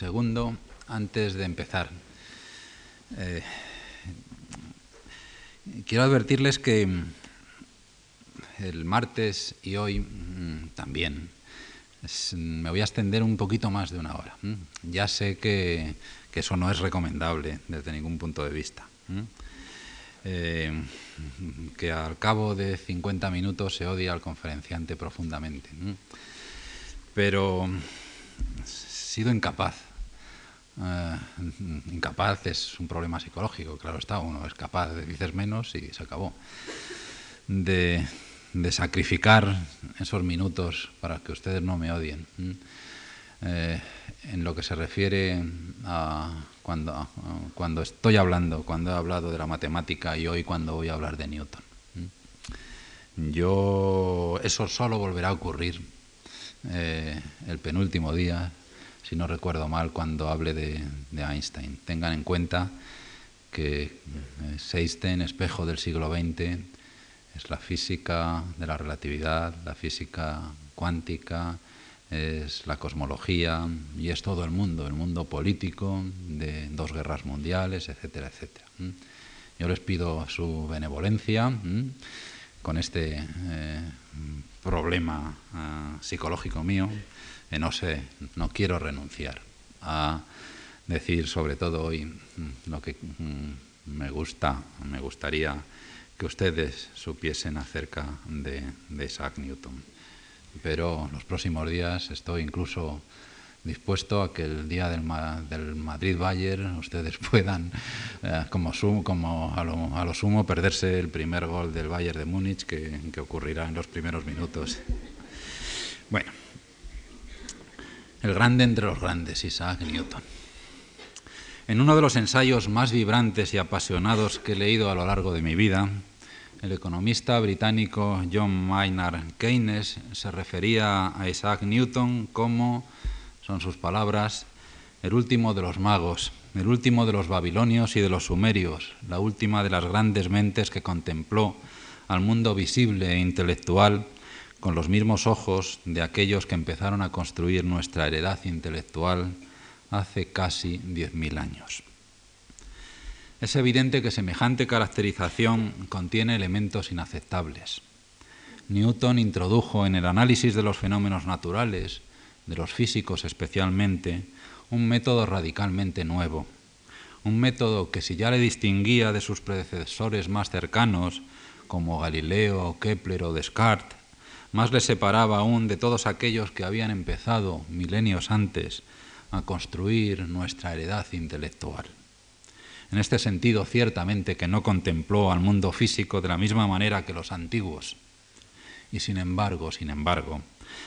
segundo antes de empezar. Eh, quiero advertirles que el martes y hoy mm, también me voy a extender un poquito más de una hora. Ya sé que, eso no es recomendable desde ningún punto de vista. Eh, que al cabo de 50 minutos se odia al conferenciante profundamente. Pero he sido incapaz. Eh, incapaz es un problema psicológico, claro está, uno es capaz, dices menos y se acabó. De, sacrificar esos minutos para que ustedes no me odien. Eh, en lo que se refiere a cuando, cuando estoy hablando, cuando he hablado de la matemática y hoy cuando voy a hablar de Newton. Yo, eso solo volverá a ocurrir eh, el penúltimo día, si no recuerdo mal, cuando hable de, Einstein. Tengan en cuenta que eh, Einstein, espejo del siglo XX, es la física de la relatividad, la física cuántica, es la cosmología y es todo el mundo, el mundo político de dos guerras mundiales, etcétera, etcétera. Yo les pido su benevolencia con este eh, problema ah, psicológico mío, no sé, no quiero renunciar a decir sobre todo hoy mm, lo que mm, me gusta, me gustaría que ustedes supiesen acerca de Isaac Newton pero los próximos días estoy incluso dispuesto a que el día del, Madrid-Bayern ustedes puedan, eh, como, como a, lo, sumo, perderse el primer gol del Bayern de Múnich que, que ocurrirá en los primeros minutos. Bueno, el grande entre los grandes, Isaac Newton. En uno de los ensayos más vibrantes y apasionados que he leído a lo largo de mi vida, el economista británico John Maynard Keynes se refería a Isaac Newton como, son sus palabras, el último de los magos, el último de los babilonios y de los sumerios, la última de las grandes mentes que contempló al mundo visible e intelectual con los mismos ojos de aquellos que empezaron a construir nuestra heredad intelectual hace casi 10.000 años. Es evidente que semejante caracterización contiene elementos inaceptables. Newton introdujo en el análisis de los fenómenos naturales, de los físicos especialmente, un método radicalmente nuevo, un método que si ya le distinguía de sus predecesores más cercanos, como Galileo, Kepler o Descartes, más le separaba aún de todos aquellos que habían empezado milenios antes a construir nuestra heredad intelectual. En este sentido, ciertamente que no contempló al mundo físico de la misma manera que los antiguos. Y sin embargo, sin embargo,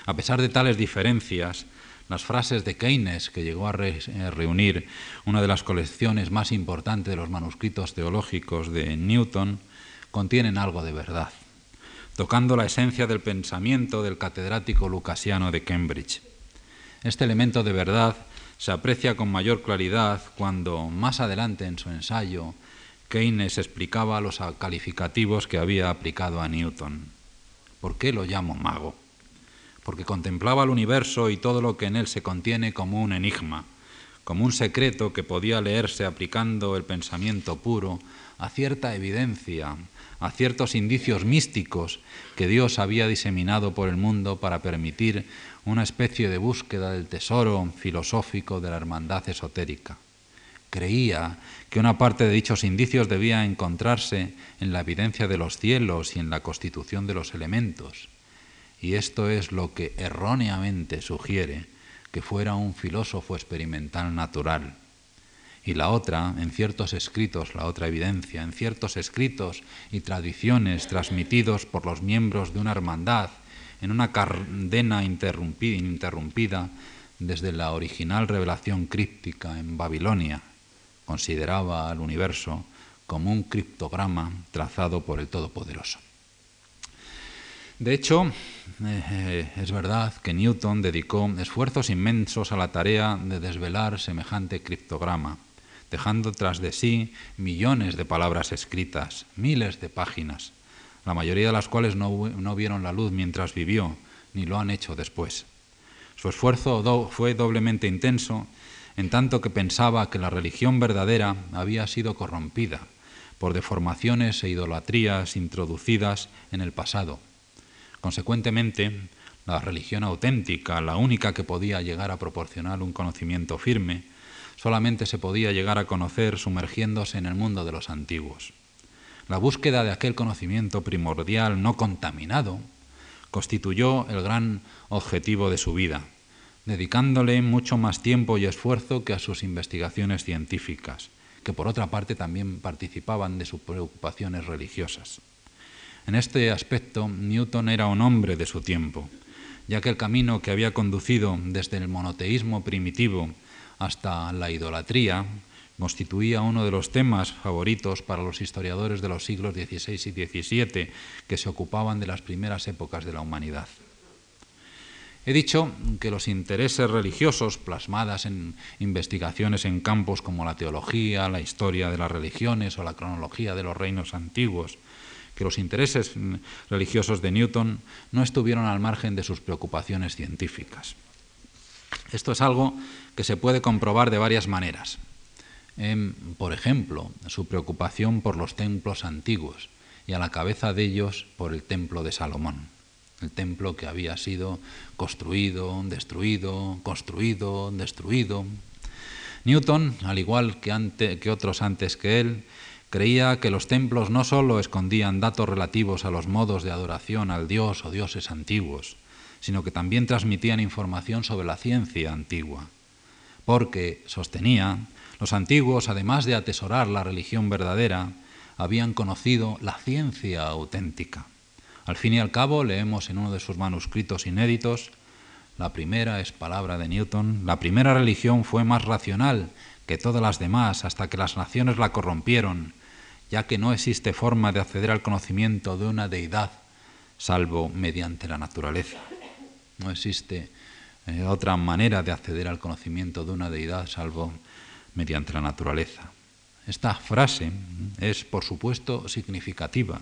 a pesar de tales diferencias, las frases de Keynes, que llegó a eh, reunir una de las colecciones más importantes de los manuscritos teológicos de Newton, contienen algo de verdad, tocando la esencia del pensamiento del catedrático lucasiano de Cambridge. Este elemento de verdad se aprecia con mayor claridad cuando, más adelante en su ensayo, Keynes explicaba los calificativos que había aplicado a Newton. ¿Por qué lo llamo mago? Porque contemplaba el universo y todo lo que en él se contiene como un enigma, como un secreto que podía leerse aplicando el pensamiento puro a cierta evidencia, a ciertos indicios místicos que Dios había diseminado por el mundo para permitir una especie de búsqueda del tesoro filosófico de la hermandad esotérica. Creía que una parte de dichos indicios debía encontrarse en la evidencia de los cielos y en la constitución de los elementos. Y esto es lo que erróneamente sugiere que fuera un filósofo experimental natural. Y la otra, en ciertos escritos, la otra evidencia, en ciertos escritos y tradiciones transmitidos por los miembros de una hermandad en una cadena interrumpida desde la original revelación críptica en Babilonia, consideraba al universo como un criptograma trazado por el Todopoderoso. De hecho, eh, es verdad que Newton dedicó esfuerzos inmensos a la tarea de desvelar semejante criptograma, dejando tras de sí millones de palabras escritas, miles de páginas, la mayoría de las cuales no, vieron la luz mientras vivió, ni lo han hecho después. Su esfuerzo fue doblemente intenso en tanto que pensaba que la religión verdadera había sido corrompida por deformaciones e idolatrías introducidas en el pasado. Consecuentemente, la religión auténtica, la única que podía llegar a proporcionar un conocimiento firme, solamente se podía llegar a conocer sumergiéndose en el mundo de los antiguos. La búsqueda de aquel conocimiento primordial no contaminado constituyó el gran objetivo de su vida, dedicándole mucho más tiempo y esfuerzo que a sus investigaciones científicas, que por otra parte también participaban de sus preocupaciones religiosas. En este aspecto, Newton era un hombre de su tiempo, ya que el camino que había conducido desde el monoteísmo primitivo hasta la idolatría constituía uno de los temas favoritos para los historiadores de los siglos XVI y XVII que se ocupaban de las primeras épocas de la humanidad. He dicho que los intereses religiosos plasmadas en investigaciones en campos como la teología, la historia de las religiones o la cronología de los reinos antiguos que los intereses religiosos de Newton no estuvieron al margen de sus preocupaciones científicas. Esto es algo que se puede comprobar de varias maneras. por ejemplo, su preocupación por los templos antiguos y a la cabeza de ellos por el templo de Salomón, el templo que había sido construido, destruido, construido, destruido. Newton, al igual que, que otros antes que él, Creía que los templos no sólo escondían datos relativos a los modos de adoración al dios o dioses antiguos, sino que también transmitían información sobre la ciencia antigua. Porque, sostenía, los antiguos, además de atesorar la religión verdadera, habían conocido la ciencia auténtica. Al fin y al cabo, leemos en uno de sus manuscritos inéditos, la primera es palabra de Newton, la primera religión fue más racional que todas las demás hasta que las naciones la corrompieron ya que no existe forma de acceder al conocimiento de una deidad salvo mediante la naturaleza. No existe otra manera de acceder al conocimiento de una deidad salvo mediante la naturaleza. Esta frase es, por supuesto, significativa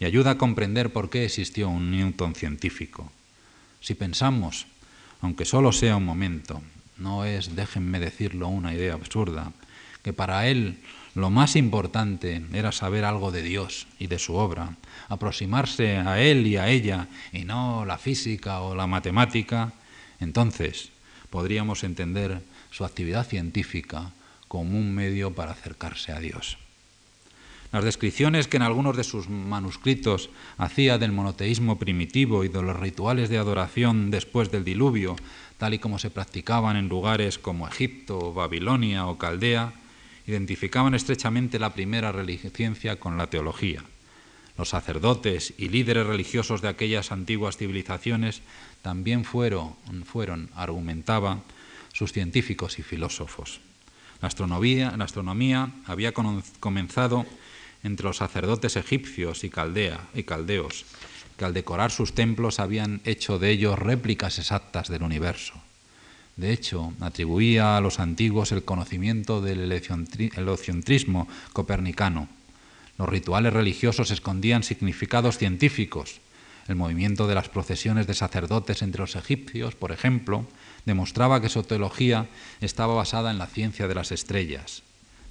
y ayuda a comprender por qué existió un Newton científico. Si pensamos, aunque solo sea un momento, no es, déjenme decirlo, una idea absurda, que para él lo más importante era saber algo de Dios y de su obra, aproximarse a Él y a ella, y no la física o la matemática, entonces podríamos entender su actividad científica como un medio para acercarse a Dios. Las descripciones que en algunos de sus manuscritos hacía del monoteísmo primitivo y de los rituales de adoración después del diluvio, tal y como se practicaban en lugares como Egipto, Babilonia o Caldea, identificaban estrechamente la primera ciencia con la teología. Los sacerdotes y líderes religiosos de aquellas antiguas civilizaciones también fueron, argumentaba, sus científicos y filósofos. La astronomía, la astronomía había comenzado entre los sacerdotes egipcios y, caldea, y caldeos, que al decorar sus templos habían hecho de ellos réplicas exactas del universo. De hecho, atribuía a los antiguos el conocimiento del heliocentrismo copernicano. Los rituales religiosos escondían significados científicos. El movimiento de las procesiones de sacerdotes entre los egipcios, por ejemplo, demostraba que su teología estaba basada en la ciencia de las estrellas.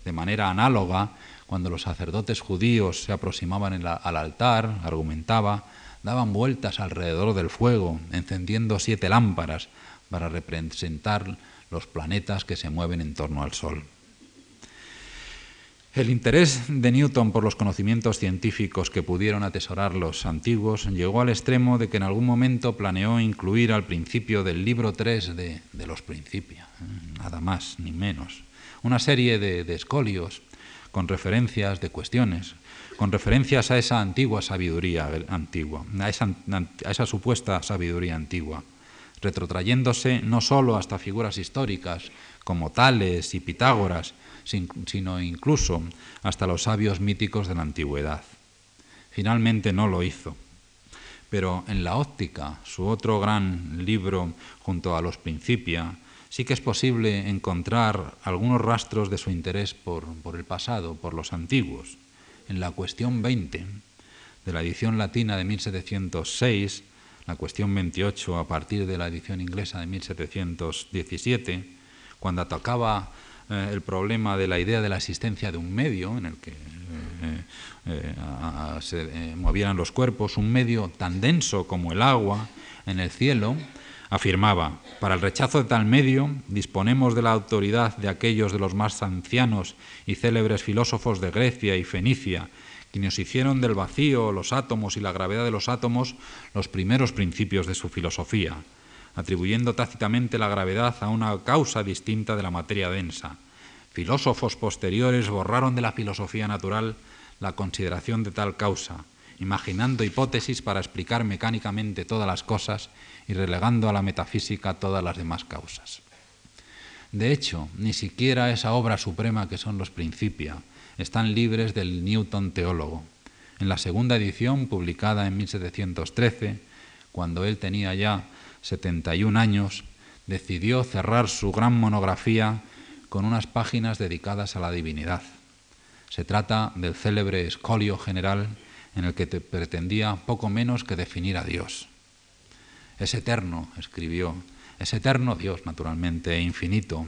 De manera análoga, cuando los sacerdotes judíos se aproximaban al altar, argumentaba, daban vueltas alrededor del fuego, encendiendo siete lámparas para representar los planetas que se mueven en torno al Sol. El interés de Newton por los conocimientos científicos que pudieron atesorar los antiguos llegó al extremo de que en algún momento planeó incluir al principio del libro 3 de, los Principios, ¿eh? nada más ni menos, una serie de, escolios con referencias de cuestiones, con referencias a esa antigua sabiduría antigua, a esa supuesta sabiduría antigua retrotrayéndose no sólo hasta figuras históricas como Tales y Pitágoras, sino incluso hasta los sabios míticos de la antigüedad. Finalmente no lo hizo. Pero en la óptica, su otro gran libro junto a los Principia, sí que es posible encontrar algunos rastros de su interés por, por el pasado, por los antiguos. En la cuestión 20 de la edición latina de 1706, la cuestión 28 a partir de la edición inglesa de 1717, cuando atacaba eh, el problema de la idea de la existencia de un medio en el que eh, eh, se movieran los cuerpos, un medio tan denso como el agua en el cielo, afirmaba, para el rechazo de tal medio disponemos de la autoridad de aquellos de los más ancianos y célebres filósofos de Grecia y Fenicia, quienes hicieron del vacío, los átomos y la gravedad de los átomos los primeros principios de su filosofía atribuyendo tácitamente la gravedad a una causa distinta de la materia densa. Filósofos posteriores borraron de la filosofía natural la consideración de tal causa, imaginando hipótesis para explicar mecánicamente todas las cosas y relegando a la metafísica todas las demás causas. De hecho, ni siquiera esa obra suprema que son los Principia están libres del Newton teólogo. En la segunda edición, publicada en 1713, cuando él tenía ya 71 años, decidió cerrar su gran monografía con unas páginas dedicadas a la divinidad. Se trata del célebre escolio general en el que pretendía poco menos que definir a Dios. Es eterno, escribió, es eterno Dios, naturalmente, e infinito,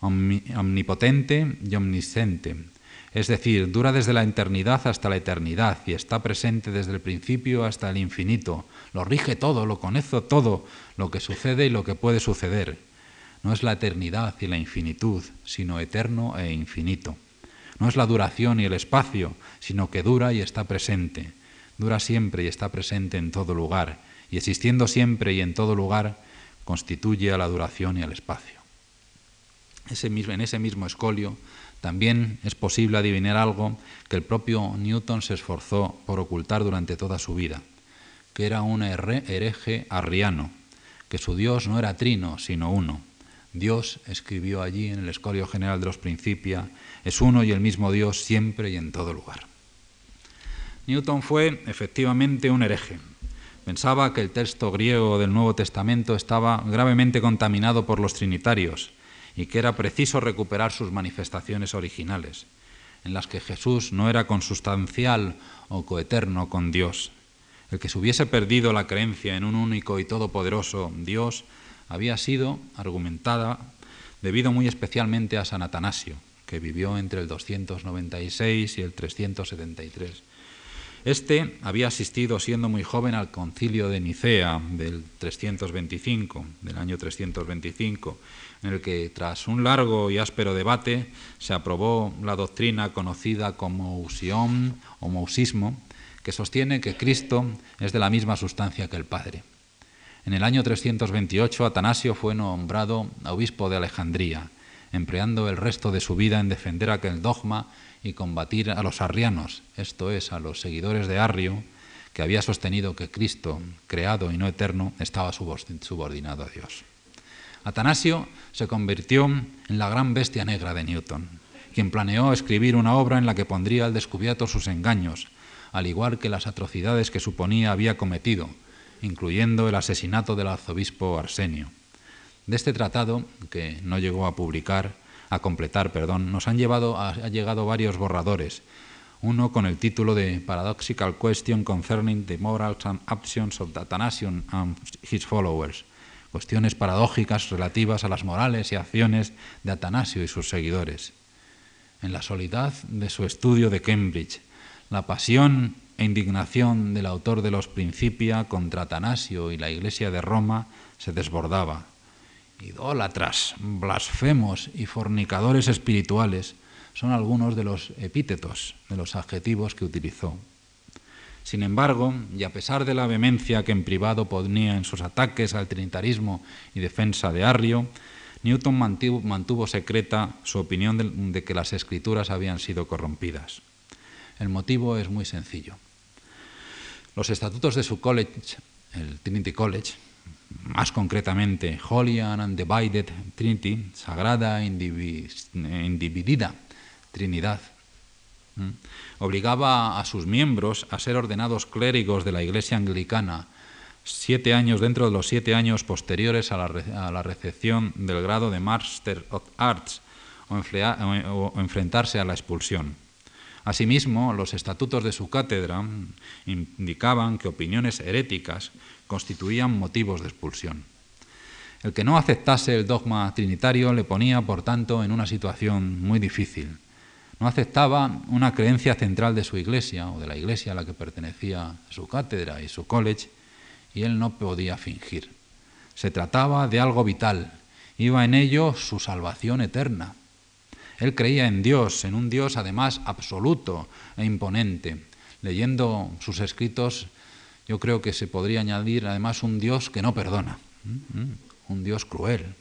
omnipotente y omnisciente, es decir, dura desde la eternidad hasta la eternidad y está presente desde el principio hasta el infinito. Lo rige todo, lo conoce todo, lo que sucede y lo que puede suceder. No es la eternidad y la infinitud, sino eterno e infinito. No es la duración y el espacio, sino que dura y está presente. Dura siempre y está presente en todo lugar, y existiendo siempre y en todo lugar, constituye a la duración y al espacio. En ese mismo escolio también es posible adivinar algo que el propio Newton se esforzó por ocultar durante toda su vida, que era un hereje arriano, que su Dios no era trino, sino uno. Dios, escribió allí en el Escolio General de los Principia, es uno y el mismo Dios siempre y en todo lugar. Newton fue efectivamente un hereje. Pensaba que el texto griego del Nuevo Testamento estaba gravemente contaminado por los trinitarios y que era preciso recuperar sus manifestaciones originales, en las que Jesús no era consustancial o coeterno con Dios. El que se hubiese perdido la creencia en un único y todopoderoso Dios había sido argumentada debido muy especialmente a San Atanasio, que vivió entre el 296 y el 373. Este había asistido siendo muy joven al concilio de Nicea del 325, del año 325, en el que tras un largo y áspero debate se aprobó la doctrina conocida como usión o mousismo, que sostiene que Cristo es de la misma sustancia que el Padre. En el año 328 Atanasio fue nombrado obispo de Alejandría, empleando el resto de su vida en defender aquel dogma y combatir a los arrianos, esto es, a los seguidores de Arrio, que había sostenido que Cristo, creado y no eterno, estaba subordinado a Dios. Atanasio se convirtió en la gran bestia negra de Newton, quien planeó escribir una obra en la que pondría al descubierto sus engaños, al igual que las atrocidades que suponía había cometido, incluyendo el asesinato del arzobispo Arsenio. De este tratado, que no llegó a publicar, a completar, perdón, nos han llevado ha llegado varios borradores, uno con el título de Paradoxical Question Concerning the Morals and Actions of Athanasius and His Followers, cuestiones paradójicas relativas a las morales y acciones de Atanasio y sus seguidores. En la soledad de su estudio de Cambridge, la pasión e indignación del autor de los Principia contra Atanasio y la Iglesia de Roma se desbordaba. Idólatras, blasfemos y fornicadores espirituales son algunos de los epítetos, de los adjetivos que utilizó. Sin embargo, y a pesar de la vehemencia que en privado ponía en sus ataques al trinitarismo y defensa de Arrio, Newton mantuvo, secreta su opinión de, de que las escrituras habían sido corrompidas. El motivo es muy sencillo. Los estatutos de su college, el Trinity College, más concretamente Holy and Undivided Trinity, Sagrada Individida Trinidad, obligaba a sus miembros a ser ordenados clérigos de la Iglesia anglicana siete años dentro de los siete años posteriores a la, recepción del grado de Master of Arts o, o enfrentarse a la expulsión. Asimismo, los estatutos de su cátedra indicaban que opiniones heréticas constituían motivos de expulsión. El que no aceptase el dogma trinitario le ponía, por tanto, en una situación muy difícil. No aceptaba una creencia central de su iglesia o de la iglesia a la que pertenecía su cátedra y su college, y él no podía fingir. Se trataba de algo vital, iba en ello su salvación eterna. Él creía en Dios, en un Dios además absoluto e imponente. Leyendo sus escritos, yo creo que se podría añadir además un Dios que no perdona, un Dios cruel.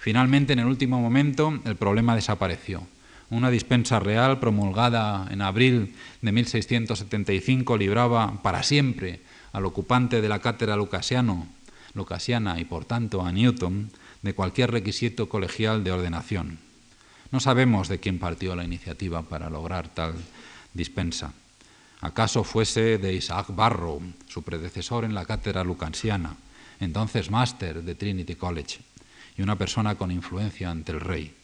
Finalmente, en el último momento, el problema desapareció. Una dispensa real promulgada en abril de 1675 libraba para siempre al ocupante de la cátedra lucasiano, lucasiana y por tanto a Newton de cualquier requisito colegial de ordenación. No sabemos de quién partió la iniciativa para lograr tal dispensa. ¿Acaso fuese de Isaac Barrow, su predecesor en la cátedra lucansiana, entonces máster de Trinity College, y una persona con influencia ante el rey?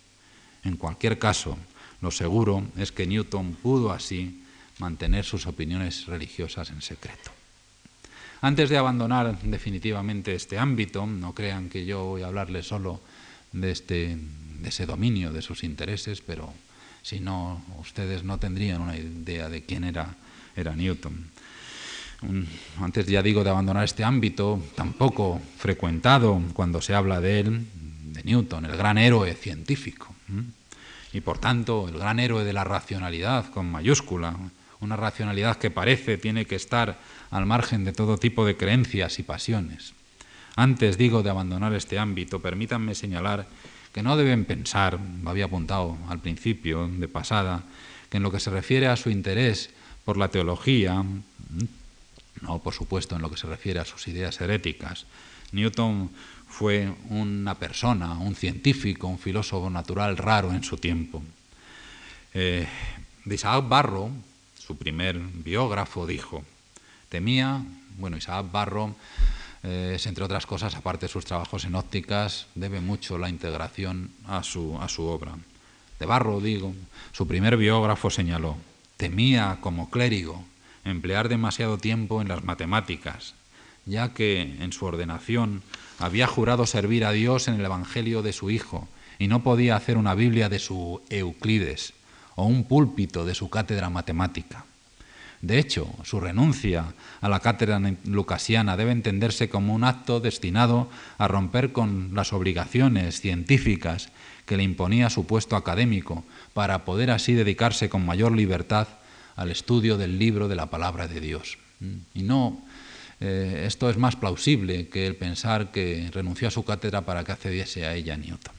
En cualquier caso, lo seguro es que Newton pudo así mantener sus opiniones religiosas en secreto. Antes de abandonar definitivamente este ámbito, no crean que yo voy a hablarles solo de, este, de ese dominio de sus intereses, pero si no, ustedes no tendrían una idea de quién era, era Newton. Antes ya digo de abandonar este ámbito, tampoco frecuentado cuando se habla de él, de Newton, el gran héroe científico, y por tanto el gran héroe de la racionalidad con mayúscula, una racionalidad que parece tiene que estar al margen de todo tipo de creencias y pasiones. Antes, digo, de abandonar este ámbito, permítanme señalar que no deben pensar, lo había apuntado al principio de pasada, que en lo que se refiere a su interés por la teología, no por supuesto en lo que se refiere a sus ideas heréticas, Newton fue una persona, un científico, un filósofo natural raro en su tiempo. Eh, de Isaac Barro, su primer biógrafo, dijo, temía, bueno, Isaac Barro eh, es, entre otras cosas, aparte de sus trabajos en ópticas, debe mucho la integración a su, a su obra. De Barro, digo, su primer biógrafo señaló, temía como clérigo emplear demasiado tiempo en las matemáticas, ya que en su ordenación había jurado servir a Dios en el Evangelio de su Hijo y no podía hacer una Biblia de su Euclides o un púlpito de su cátedra matemática. De hecho, su renuncia a la cátedra lucasiana debe entenderse como un acto destinado a romper con las obligaciones científicas que le imponía su puesto académico, para poder así dedicarse con mayor libertad al estudio del libro de la palabra de Dios. Y no, eh, esto es más plausible que el pensar que renunció a su cátedra para que accediese a ella Newton.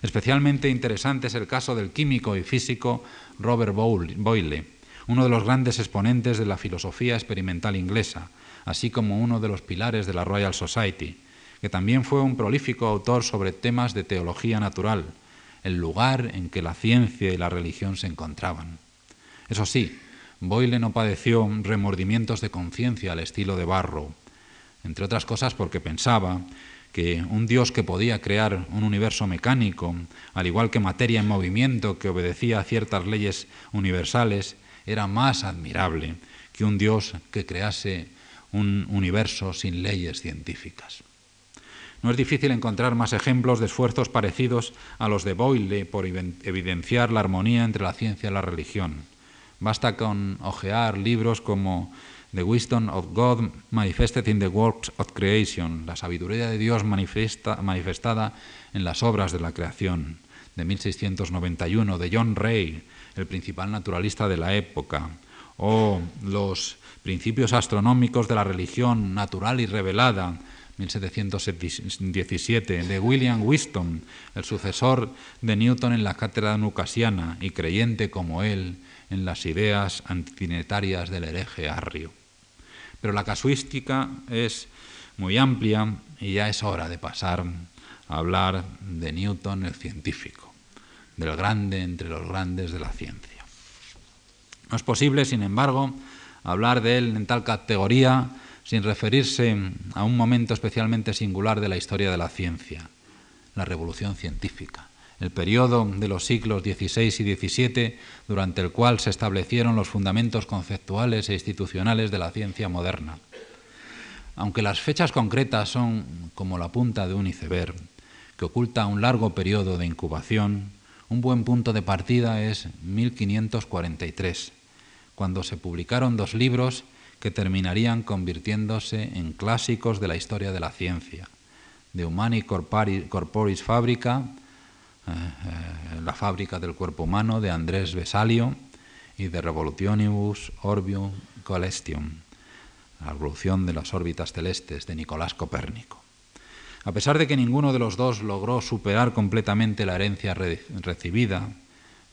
Especialmente interesante es el caso del químico y físico Robert Boyle, uno de los grandes exponentes de la filosofía experimental inglesa, así como uno de los pilares de la Royal Society, que también fue un prolífico autor sobre temas de teología natural, el lugar en que la ciencia y la religión se encontraban. Eso sí, Boyle no padeció remordimientos de conciencia al estilo de Barrow, entre otras cosas porque pensaba que un Dios que podía crear un universo mecánico, al igual que materia en movimiento que obedecía a ciertas leyes universales, era más admirable que un Dios que crease un universo sin leyes científicas. No es difícil encontrar más ejemplos de esfuerzos parecidos a los de Boyle por evidenciar la armonía entre la ciencia y la religión. Basta con ojear libros como The Wisdom of God Manifested in the Works of Creation, la sabiduría de Dios manifestada en las obras de la creación, de 1691, de John Ray, el principal naturalista de la época, o los principios astronómicos de la religión natural y revelada, 1717, de William Whiston, el sucesor de Newton en la cátedra nucasiana y creyente como él en las ideas antinetarias del hereje Arrio. Pero la casuística es muy amplia y ya es hora de pasar a hablar de Newton el científico, del grande entre los grandes de la ciencia. No es posible, sin embargo, hablar de él en tal categoría sin referirse a un momento especialmente singular de la historia de la ciencia, la revolución científica el periodo de los siglos XVI y XVII, durante el cual se establecieron los fundamentos conceptuales e institucionales de la ciencia moderna. Aunque las fechas concretas son como la punta de un iceberg, que oculta un largo periodo de incubación, un buen punto de partida es 1543, cuando se publicaron dos libros que terminarían convirtiéndose en clásicos de la historia de la ciencia, de Humani Corporis Fabrica, eh, eh, la fábrica del cuerpo humano de Andrés Vesalio y de Revolutionibus Orbium Coelestium, la revolución de las órbitas celestes de Nicolás Copérnico. A pesar de que ninguno de los dos logró superar completamente la herencia recibida,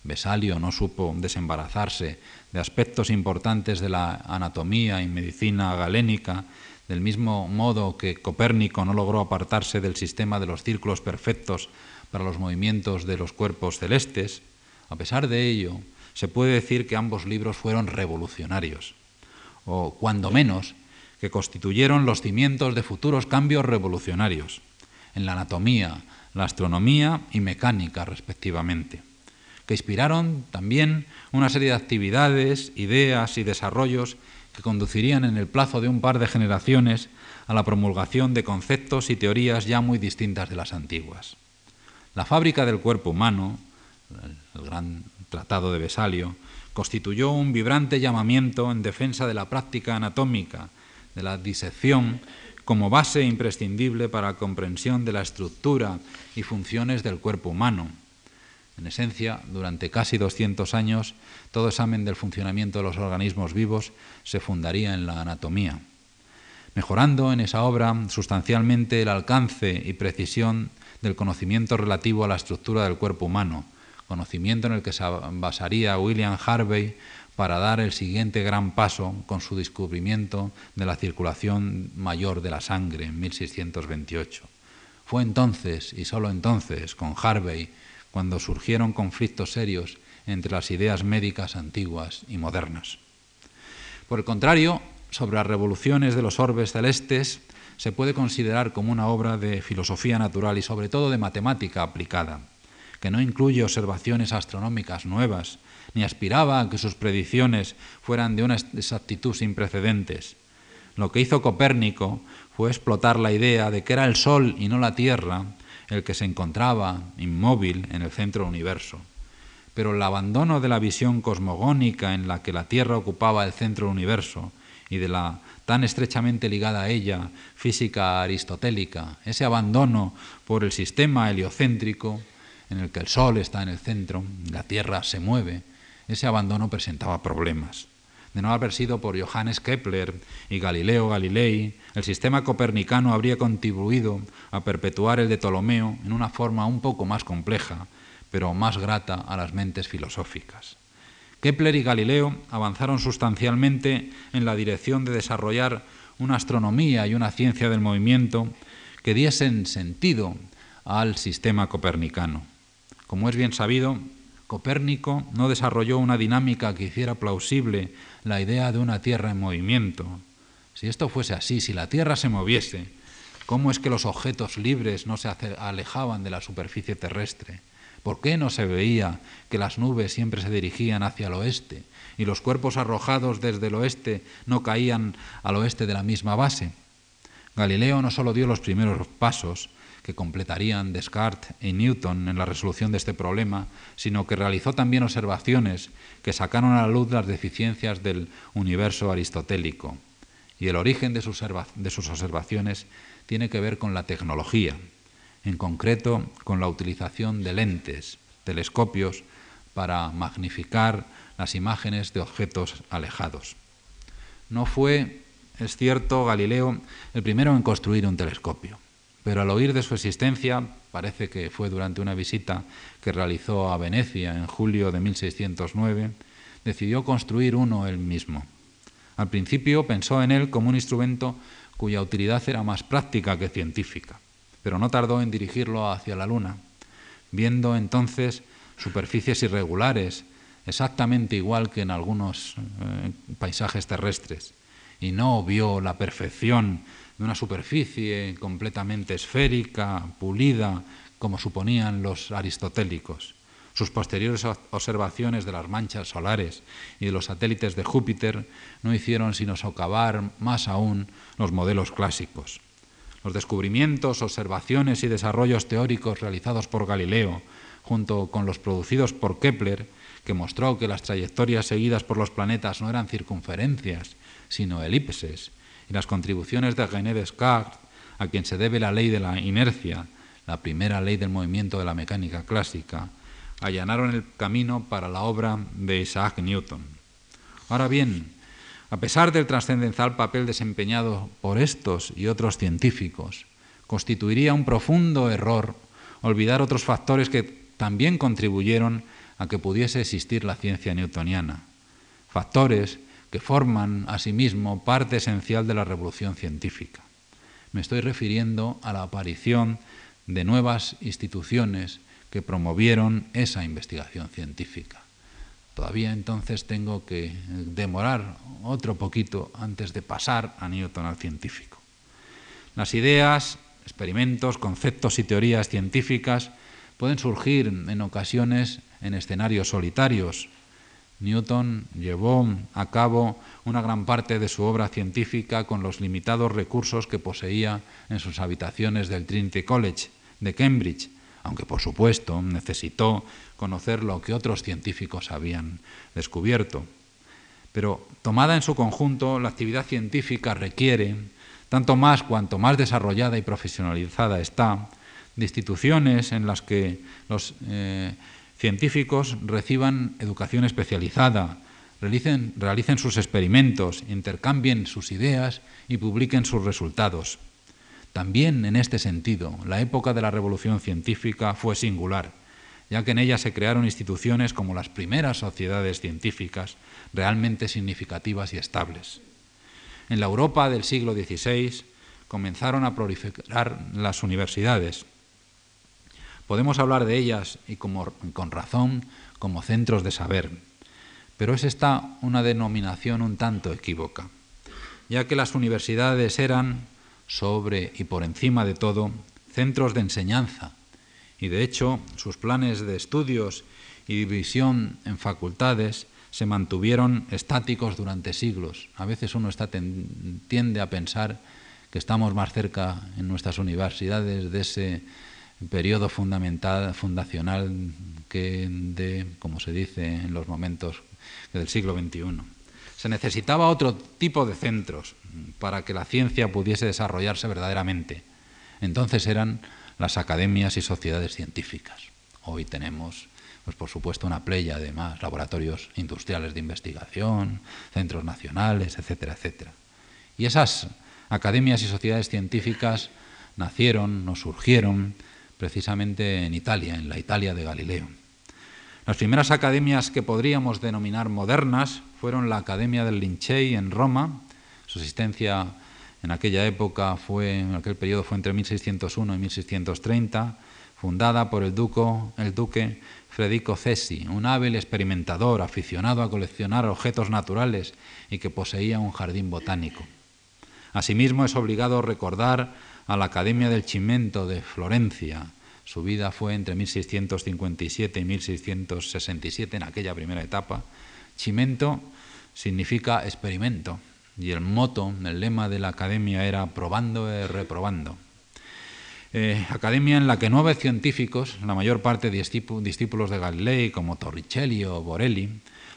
Vesalio no supo desembarazarse de aspectos importantes de la anatomía y medicina galénica, del mismo modo que Copérnico no logró apartarse del sistema de los círculos perfectos para los movimientos de los cuerpos celestes, a pesar de ello, se puede decir que ambos libros fueron revolucionarios, o cuando menos, que constituyeron los cimientos de futuros cambios revolucionarios en la anatomía, la astronomía y mecánica respectivamente, que inspiraron también una serie de actividades, ideas y desarrollos que conducirían en el plazo de un par de generaciones a la promulgación de conceptos y teorías ya muy distintas de las antiguas. La fábrica del cuerpo humano, el gran tratado de Vesalio, constituyó un vibrante llamamiento en defensa de la práctica anatómica, de la disección, como base imprescindible para la comprensión de la estructura y funciones del cuerpo humano. En esencia, durante casi 200 años, todo examen del funcionamiento de los organismos vivos se fundaría en la anatomía, mejorando en esa obra sustancialmente el alcance y precisión del conocimiento relativo a la estructura del cuerpo humano, conocimiento en el que se basaría William Harvey para dar el siguiente gran paso con su descubrimiento de la circulación mayor de la sangre en 1628. Fue entonces, y sólo entonces, con Harvey, cuando surgieron conflictos serios entre las ideas médicas antiguas y modernas. Por el contrario, sobre las revoluciones de los orbes celestes, se puede considerar como una obra de filosofía natural y sobre todo de matemática aplicada, que no incluye observaciones astronómicas nuevas, ni aspiraba a que sus predicciones fueran de una exactitud sin precedentes. Lo que hizo Copérnico fue explotar la idea de que era el Sol y no la Tierra el que se encontraba inmóvil en el centro del universo. Pero el abandono de la visión cosmogónica en la que la Tierra ocupaba el centro del universo y de la tan estrechamente ligada a ella física aristotélica, ese abandono por el sistema heliocéntrico en el que el Sol está en el centro, la Tierra se mueve, ese abandono presentaba problemas. De no haber sido por Johannes Kepler y Galileo Galilei, el sistema copernicano habría contribuido a perpetuar el de Ptolomeo en una forma un poco más compleja, pero más grata a las mentes filosóficas. Kepler y Galileo avanzaron sustancialmente en la dirección de desarrollar una astronomía y una ciencia del movimiento que diesen sentido al sistema copernicano. Como es bien sabido, Copérnico no desarrolló una dinámica que hiciera plausible la idea de una Tierra en movimiento. Si esto fuese así, si la Tierra se moviese, ¿cómo es que los objetos libres no se alejaban de la superficie terrestre? ¿Por qué no se veía que las nubes siempre se dirigían hacia el oeste y los cuerpos arrojados desde el oeste no caían al oeste de la misma base? Galileo no solo dio los primeros pasos que completarían Descartes y Newton en la resolución de este problema, sino que realizó también observaciones que sacaron a la luz las deficiencias del universo aristotélico. Y el origen de sus, observaciones tiene que ver con la tecnología, en concreto con la utilización de lentes, telescopios, para magnificar las imágenes de objetos alejados. No fue, es cierto, Galileo el primero en construir un telescopio, pero al oír de su existencia, parece que fue durante una visita que realizó a Venecia en julio de 1609, decidió construir uno él mismo. Al principio pensó en él como un instrumento cuya utilidad era más práctica que científica pero no tardó en dirigirlo hacia la Luna, viendo entonces superficies irregulares, exactamente igual que en algunos eh, paisajes terrestres, y no vio la perfección de una superficie completamente esférica, pulida, como suponían los aristotélicos. Sus posteriores observaciones de las manchas solares y de los satélites de Júpiter no hicieron sino socavar más aún los modelos clásicos. Los descubrimientos, observaciones y desarrollos teóricos realizados por Galileo, junto con los producidos por Kepler, que mostró que las trayectorias seguidas por los planetas no eran circunferencias, sino elipses, y las contribuciones de René Descartes, a quien se debe la ley de la inercia, la primera ley del movimiento de la mecánica clásica, allanaron el camino para la obra de Isaac Newton. Ahora bien, a pesar del trascendental papel desempeñado por estos y otros científicos, constituiría un profundo error olvidar otros factores que también contribuyeron a que pudiese existir la ciencia newtoniana. Factores que forman asimismo parte esencial de la revolución científica. Me estoy refiriendo a la aparición de nuevas instituciones que promovieron esa investigación científica. Todavía entonces tengo que demorar otro poquito antes de pasar a Newton al científico. Las ideas, experimentos, conceptos y teorías científicas pueden surgir en ocasiones en escenarios solitarios. Newton llevó a cabo una gran parte de su obra científica con los limitados recursos que poseía en sus habitaciones del Trinity College de Cambridge, aunque por supuesto necesitó conocer lo que otros científicos habían descubierto. Pero tomada en su conjunto, la actividad científica requiere, tanto más cuanto más desarrollada y profesionalizada está, de instituciones en las que los eh, científicos reciban educación especializada, realicen, sus experimentos, intercambien sus ideas y publiquen sus resultados. También en este sentido, la época de la revolución científica fue singular, ya que en ella se crearon instituciones como las primeras sociedades científicas realmente significativas y estables. En la Europa del siglo XVI comenzaron a proliferar las universidades. Podemos hablar de ellas, y con razón, como centros de saber, pero es esta una denominación un tanto equívoca, ya que las universidades eran sobre y por encima de todo centros de enseñanza y de hecho sus planes de estudios y división en facultades se mantuvieron estáticos durante siglos. A veces uno está tiende a pensar que estamos más cerca en nuestras universidades de ese periodo fundamental, fundacional que de, como se dice en los momentos del siglo XXI. Se necesitaba otro tipo de centros para que la ciencia pudiese desarrollarse verdaderamente. Entonces eran las academias y sociedades científicas. Hoy tenemos, pues por supuesto, una playa de más laboratorios industriales de investigación, centros nacionales, etcétera, etcétera. Y esas academias y sociedades científicas nacieron o surgieron precisamente en Italia, en la Italia de Galileo. Las primeras academias que podríamos denominar modernas fueron la Academia del Lincei en Roma, su existencia en aquella época fue, en aquel periodo fue entre 1601 y 1630, fundada por el, duco, el duque Federico Cesi, un hábil experimentador aficionado a coleccionar objetos naturales y que poseía un jardín botánico. Asimismo, es obligado recordar a la Academia del Cimento de Florencia, su vida fue entre 1657 y 1667 en aquella primera etapa. Chimento significa experimento y el moto, el lema de la academia era probando y reprobando. Eh, academia en la que nueve científicos, la mayor parte discípulos de Galilei como Torricelli o Borelli,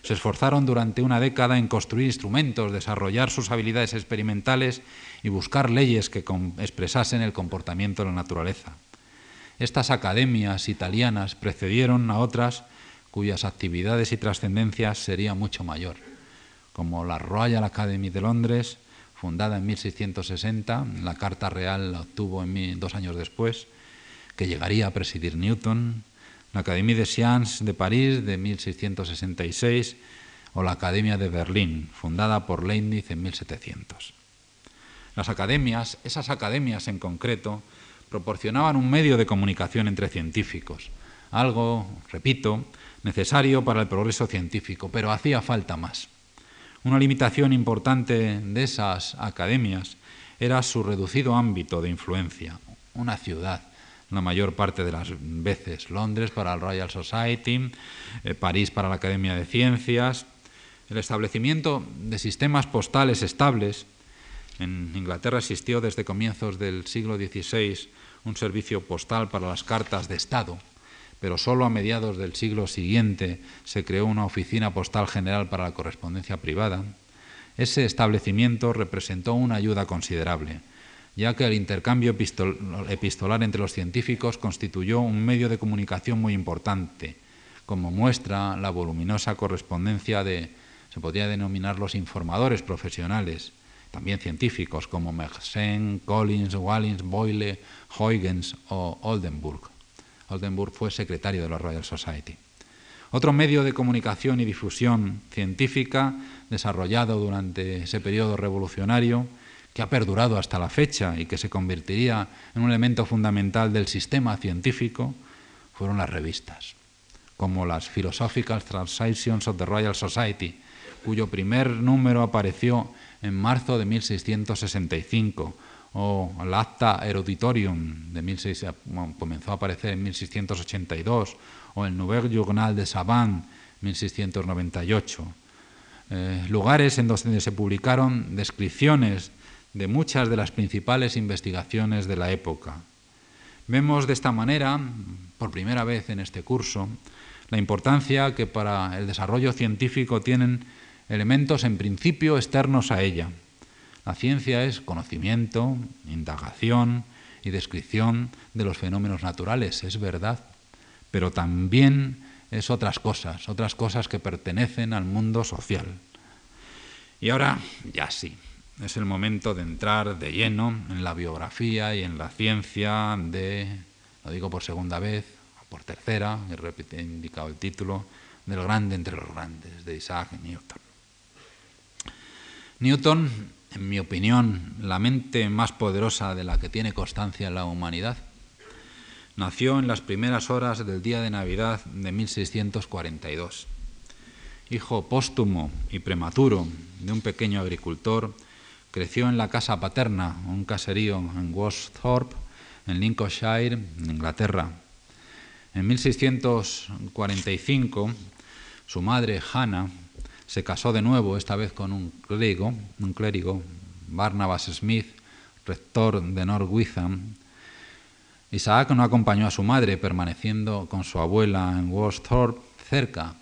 se esforzaron durante una década en construir instrumentos, desarrollar sus habilidades experimentales y buscar leyes que expresasen el comportamiento de la naturaleza. Estas academias italianas precedieron a otras cuyas actividades y trascendencia sería mucho mayor, como la Royal Academy de Londres, fundada en 1660, la Carta Real la obtuvo dos años después, que llegaría a presidir Newton, la Académie de Sciences de París de 1666 o la Academia de Berlín, fundada por Leibniz en 1700. Las academias, esas academias en concreto, proporcionaban un medio de comunicación entre científicos, algo, repito, necesario para el progreso científico, pero hacía falta más. Una limitación importante de esas academias era su reducido ámbito de influencia. Una ciudad, la mayor parte de las veces, Londres para el Royal Society, eh, París para la Academia de Ciencias. El establecimiento de sistemas postales estables En Inglaterra existió desde comienzos del siglo XVI un servicio postal para las cartas de Estado, pero solo a mediados del siglo siguiente se creó una oficina postal general para la correspondencia privada. Ese establecimiento representó una ayuda considerable, ya que el intercambio epistolar entre los científicos constituyó un medio de comunicación muy importante, como muestra la voluminosa correspondencia de, se podría denominar los informadores profesionales, también científicos como Mersenne, Collins, Wallins, Boyle, Huygens o Oldenburg. Oldenburg fue secretario de la Royal Society. Otro medio de comunicación y difusión científica desarrollado durante ese periodo revolucionario, que ha perdurado hasta la fecha y que se convertiría en un elemento fundamental del sistema científico, fueron las revistas, como las Philosophical Transactions of the Royal Society, cuyo primer número apareció en marzo de 1665, o el Acta Eruditorium de 16, comenzó a aparecer en 1682, o el Nouveau Journal de Savant, 1698. Eh, lugares en donde se publicaron descripciones de muchas de las principales investigaciones de la época. Vemos de esta manera, por primera vez en este curso, la importancia que para el desarrollo científico tienen elementos en principio externos a ella. La ciencia es conocimiento, indagación y descripción de los fenómenos naturales, es verdad, pero también es otras cosas, otras cosas que pertenecen al mundo social. Y ahora, ya sí, es el momento de entrar de lleno en la biografía y en la ciencia de, lo digo por segunda vez, por tercera, he indicado el título, del grande entre los grandes, de Isaac Newton. Newton, en mi opinión, la mente más poderosa de la que tiene constancia la humanidad, nació en las primeras horas del día de Navidad de 1642. Hijo póstumo y prematuro de un pequeño agricultor, creció en la casa paterna, un caserío en Worsthorpe, en Lincolnshire, en Inglaterra. En 1645, su madre, Hannah, se casó de nuevo, esta vez con un clérigo, un clérigo Barnabas Smith, rector de North Witham. Isaac no acompañó a su madre, permaneciendo con su abuela en Worsthorpe, cerca,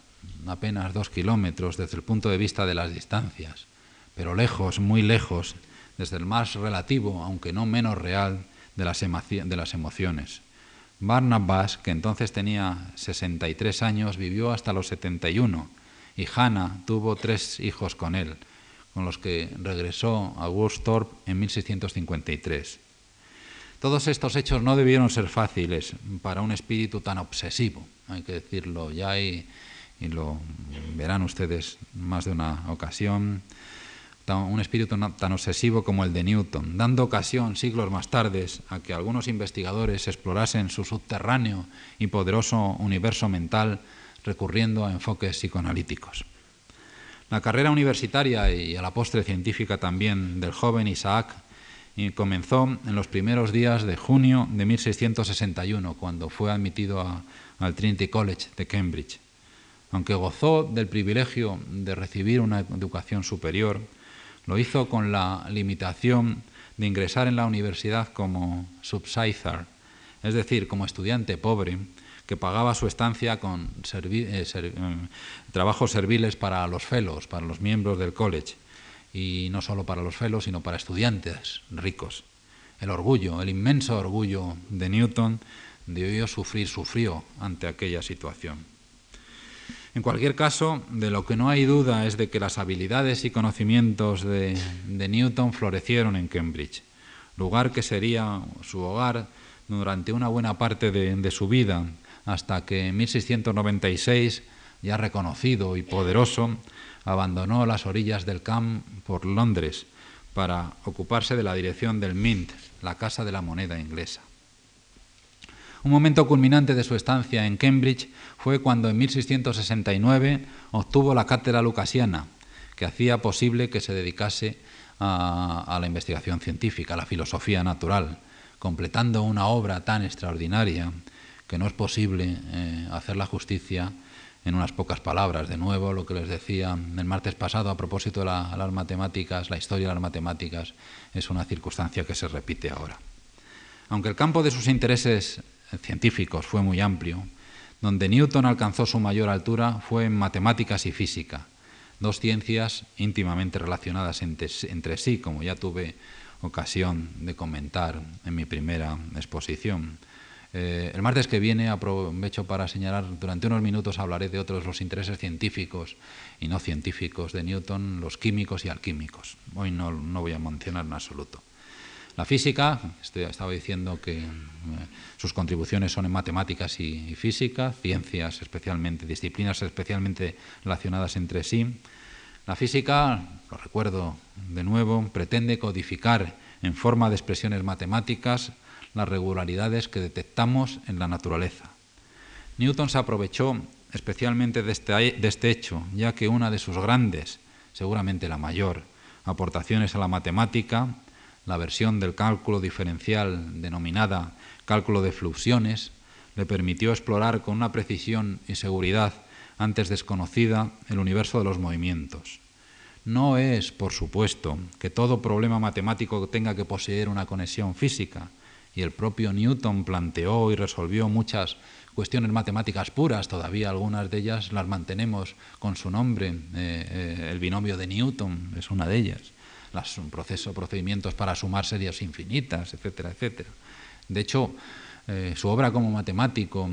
apenas dos kilómetros desde el punto de vista de las distancias, pero lejos, muy lejos, desde el más relativo, aunque no menos real, de las, de las emociones. Barnabas, que entonces tenía 63 años, vivió hasta los 71 y Hannah tuvo tres hijos con él, con los que regresó a Worsthorpe en 1653. Todos estos hechos no debieron ser fáciles para un espíritu tan obsesivo, hay que decirlo ya y lo verán ustedes más de una ocasión, un espíritu tan obsesivo como el de Newton, dando ocasión siglos más tarde a que algunos investigadores explorasen su subterráneo y poderoso universo mental recurriendo a enfoques psicoanalíticos. La carrera universitaria y a la postre científica también del joven Isaac comenzó en los primeros días de junio de 1661, cuando fue admitido al Trinity College de Cambridge. Aunque gozó del privilegio de recibir una educación superior, lo hizo con la limitación de ingresar en la universidad como subsizar, es decir, como estudiante pobre, que pagaba su estancia con eh, eh, trabajos serviles para los fellows, para los miembros del college, y no solo para los fellows, sino para estudiantes ricos. El orgullo, el inmenso orgullo de Newton debió sufrir, sufrió ante aquella situación. En cualquier caso, de lo que no hay duda es de que las habilidades y conocimientos de, Newton florecieron en Cambridge, lugar que sería su hogar durante una buena parte de su vida, hasta que en 1696, ya reconocido y poderoso, abandonó las orillas del Cam por Londres para ocuparse de la dirección del Mint, la Casa de la Moneda inglesa. Un momento culminante de su estancia en Cambridge fue cuando en 1669 obtuvo la cátedra lucasiana, que hacía posible que se dedicase a, la investigación científica, a la filosofía natural, completando una obra tan extraordinaria que no es posible eh, hacer la justicia en unas pocas palabras, de nuevo, lo que les decía el martes pasado a propósito de las matemáticas, la historia de las matemáticas es una circunstancia que se repite ahora. Aunque el campo de sus intereses científicos fue muy amplio, donde Newton alcanzó su mayor altura fue en matemáticas y física, dos ciencias íntimamente relacionadas entre, entre sí, como ya tuve ocasión de comentar en mi primera exposición. Eh, el martes que viene aprovecho para señalar, durante unos minutos hablaré de otros los intereses científicos y no científicos de Newton, los químicos y alquímicos. Hoy no, voy a mencionar en absoluto. La física, estaba diciendo que eh, sus contribuciones son en matemáticas y, física, ciencias especialmente, disciplinas especialmente relacionadas entre sí. La física, lo recuerdo de nuevo, pretende codificar en forma de expresiones matemáticas las regularidades que detectamos en la naturaleza. Newton se aprovechó especialmente de este, de este hecho, ya que una de sus grandes, seguramente la mayor, aportaciones a la matemática, la versión del cálculo diferencial denominada cálculo de fluxiones, le permitió explorar con una precisión y seguridad antes desconocida el universo de los movimientos. No es, por supuesto, que todo problema matemático tenga que poseer una conexión física, y el propio Newton planteó y resolvió muchas cuestiones matemáticas puras, todavía algunas de ellas las mantenemos con su nombre, eh, eh, el binomio de Newton es una de ellas, los proceso, procedimientos para sumar series infinitas, etcétera, etcétera. De hecho, eh, su obra como matemático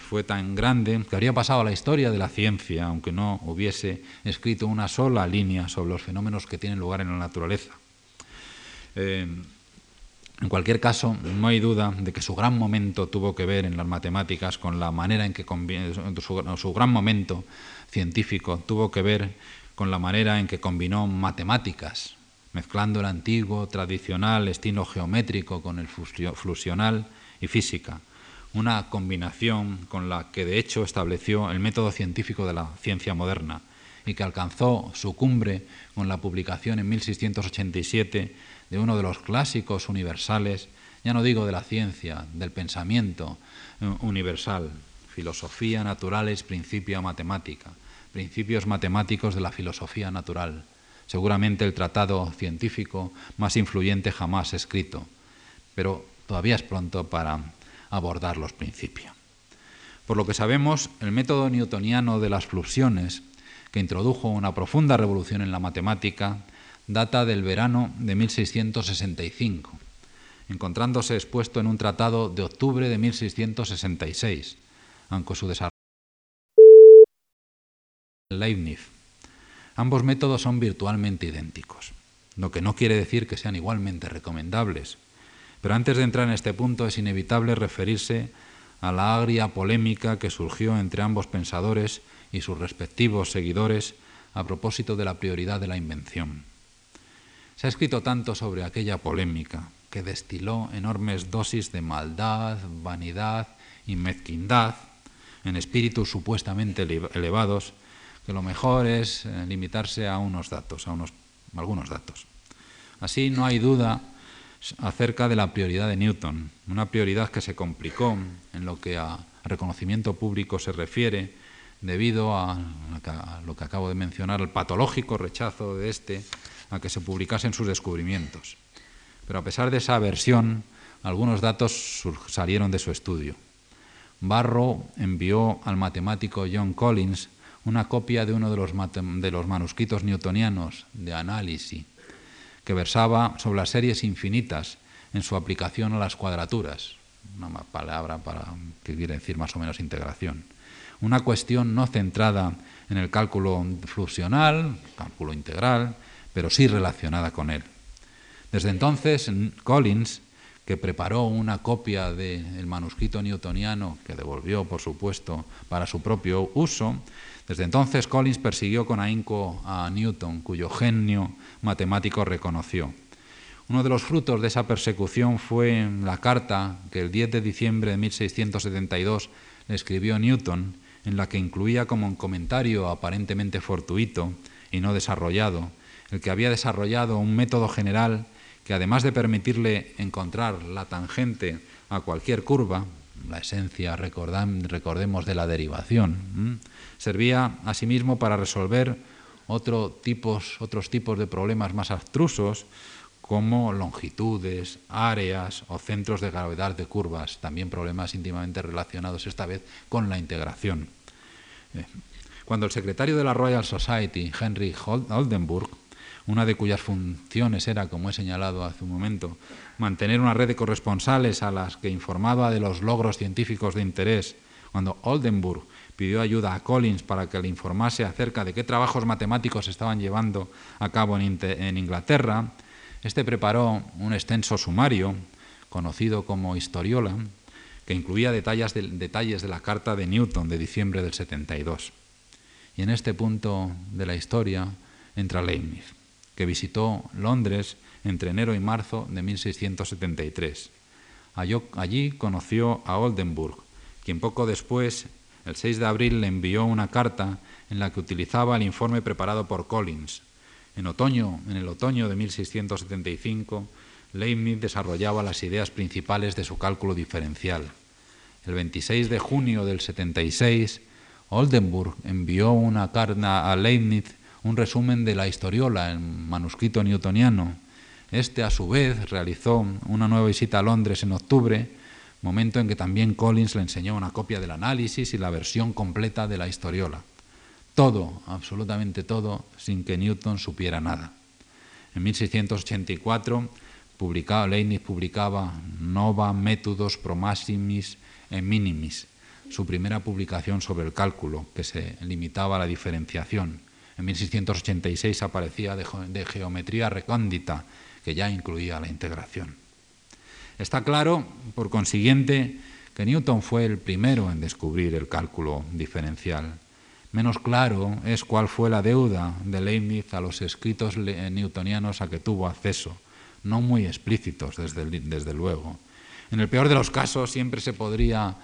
fue tan grande que habría pasado a la historia de la ciencia, aunque no hubiese escrito una sola línea sobre los fenómenos que tienen lugar en la naturaleza. En cualquier caso, no hay duda de que su gran momento tuvo que ver en las matemáticas con la manera en que su, su gran momento científico tuvo que ver con la manera en que combinó matemáticas, mezclando el antiguo, tradicional estilo geométrico con el flusional y física, una combinación con la que de hecho estableció el método científico de la ciencia moderna y que alcanzó su cumbre con la publicación en 1687 de uno de los clásicos universales, ya no digo de la ciencia, del pensamiento eh, universal, filosofía naturales, principio matemática, principios matemáticos de la filosofía natural, seguramente el tratado científico más influyente jamás escrito, pero todavía es pronto para abordar los principios. Por lo que sabemos, el método newtoniano de las fluxiones, que introdujo una profunda revolución en la matemática, data del verano de 1665, encontrándose expuesto en un tratado de octubre de 1666, aunque su desarrollo Leibniz. Ambos métodos son virtualmente idénticos, lo que no quiere decir que sean igualmente recomendables. Pero antes de entrar en este punto es inevitable referirse a la agria polémica que surgió entre ambos pensadores y sus respectivos seguidores a propósito de la prioridad de la invención. Se ha escrito tanto sobre aquella polémica que destiló enormes dosis de maldad, vanidad y mezquindad en espíritus supuestamente elevados, que lo mejor es eh, limitarse a unos datos, a unos, algunos datos. Así no hay duda acerca de la prioridad de Newton, una prioridad que se complicó en lo que a reconocimiento público se refiere debido a lo que acabo de mencionar, el patológico rechazo de este a que se publicasen sus descubrimientos. Pero a pesar de esa aversión, algunos datos salieron de su estudio. Barrow envió al matemático John Collins una copia de uno de los, de los manuscritos newtonianos de análisis, que versaba sobre las series infinitas en su aplicación a las cuadraturas, una palabra para que quiere decir más o menos integración. Una cuestión no centrada en el cálculo fluxional, cálculo integral, pero sí relacionada con él. Desde entonces, Collins, que preparó una copia del manuscrito newtoniano, que devolvió, por supuesto, para su propio uso, desde entonces Collins persiguió con ahínco a Newton, cuyo genio matemático reconoció. Uno de los frutos de esa persecución fue la carta que el 10 de diciembre de 1672 le escribió Newton, en la que incluía como un comentario aparentemente fortuito y no desarrollado el que había desarrollado un método general que además de permitirle encontrar la tangente a cualquier curva, la esencia, recordemos, de la derivación. Servía asimismo para resolver otros tipos de problemas más abstrusos, como longitudes, áreas o centros de gravedad de curvas, también problemas íntimamente relacionados esta vez con la integración. Eh, cuando el secretario de la Royal Society, Henry Oldenburg, una de cuyas funciones era, como he señalado hace un momento, mantener una red de corresponsales a las que informaba de los logros científicos de interés, cuando Oldenburg pidió ayuda a Collins para que le informase acerca de qué trabajos matemáticos estaban llevando a cabo en Inglaterra, este preparó un extenso sumario, conocido como Historiola, que incluía detalles de, detalles de la carta de Newton de diciembre del 72. Y en este punto de la historia entra Leibniz, que visitó Londres entre enero y marzo de 1673. Allí conoció a Oldenburg, quien poco después, el 6 de abril, le envió una carta en la que utilizaba el informe preparado por Collins, en, otoño, en el otoño de 1675, Leibniz desarrollaba las ideas principales de su cálculo diferencial. El 26 de junio del 76, Oldenburg envió una carta a Leibniz un resumen de la historiola en manuscrito newtoniano. Este, a su vez, realizó una nueva visita a Londres en octubre, momento en que también Collins le enseñó una copia del análisis y la versión completa de la historiola todo, absolutamente todo, sin que Newton supiera nada. En 1684 publicaba, Leibniz publicaba Nova Métodos Pro Maximis e Minimis, su primera publicación sobre el cálculo, que se limitaba a la diferenciación. En 1686 aparecía de, geometría recóndita, que ya incluía la integración. Está claro, por consiguiente, que Newton fue el primero en descubrir el cálculo diferencial Menos claro es cuál fue la deuda de Leibniz a los escritos newtonianos a que tuvo acceso, no muy explícitos desde, desde luego. En el peor de los casos siempre se podría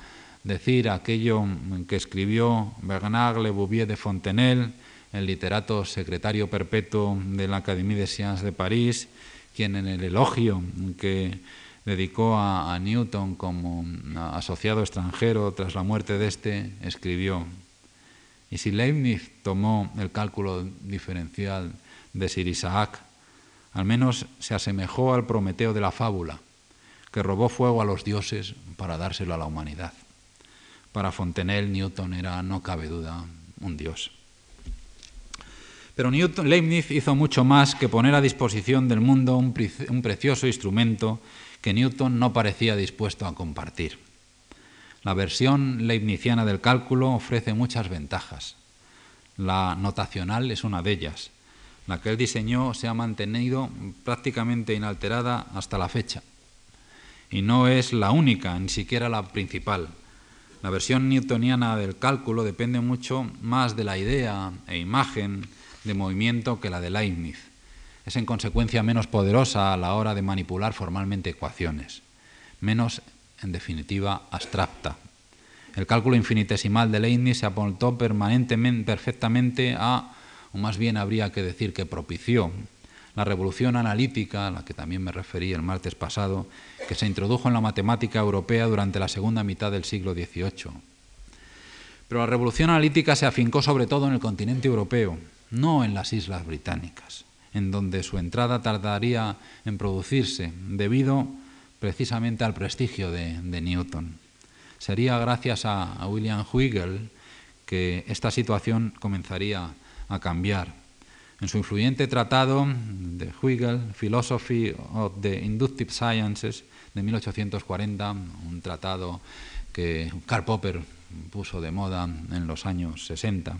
decir aquello que escribió Bernard Le Bouvier de Fontenelle, el literato secretario perpetuo de la Académie des Sciences de París, quien en el elogio que dedicó a, a Newton como asociado extranjero tras la muerte de este, escribió y si Leibniz tomó el cálculo diferencial de Sir Isaac, al menos se asemejó al Prometeo de la fábula, que robó fuego a los dioses para dárselo a la humanidad. Para Fontenelle, Newton era, no cabe duda, un dios. Pero Newton, Leibniz hizo mucho más que poner a disposición del mundo un, un precioso instrumento que Newton no parecía dispuesto a compartir. La versión leibniziana del cálculo ofrece muchas ventajas. La notacional es una de ellas. La que él diseñó se ha mantenido prácticamente inalterada hasta la fecha. Y no es la única, ni siquiera la principal. La versión newtoniana del cálculo depende mucho más de la idea e imagen de movimiento que la de Leibniz. Es en consecuencia menos poderosa a la hora de manipular formalmente ecuaciones, menos en definitiva, abstracta. El cálculo infinitesimal de Leibniz se aportó permanentemente, perfectamente a, o más bien habría que decir que propició, la revolución analítica, a la que también me referí el martes pasado, que se introdujo en la matemática europea durante la segunda mitad del siglo XVIII. Pero la revolución analítica se afincó sobre todo en el continente europeo, no en las islas británicas, en donde su entrada tardaría en producirse debido precisamente al prestigio de, Newton. Sería gracias a, William Huygens que esta situación comenzaría a cambiar. En su influyente tratado de Huygens, Philosophy of the Inductive Sciences, de 1840, un tratado que Karl Popper puso de moda en los años 60.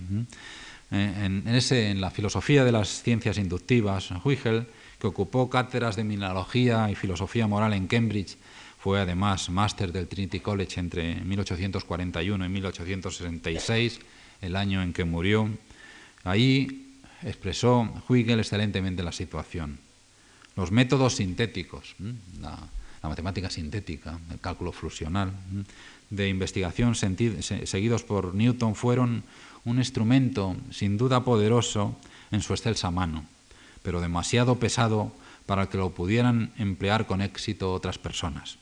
En, ese, la filosofía de las ciencias inductivas, Huygens que ocupó cátedras de mineralogía y filosofía moral en Cambridge. Fue además máster del Trinity College entre 1841 y 1866, el año en que murió. Ahí expresó Huygens excelentemente la situación. Los métodos sintéticos, la, matemática sintética, el cálculo flusional, de investigación seguidos por Newton fueron un instrumento sin duda poderoso en su excelsa mano pero demasiado pesado para que lo pudieran emplear con éxito otras personas.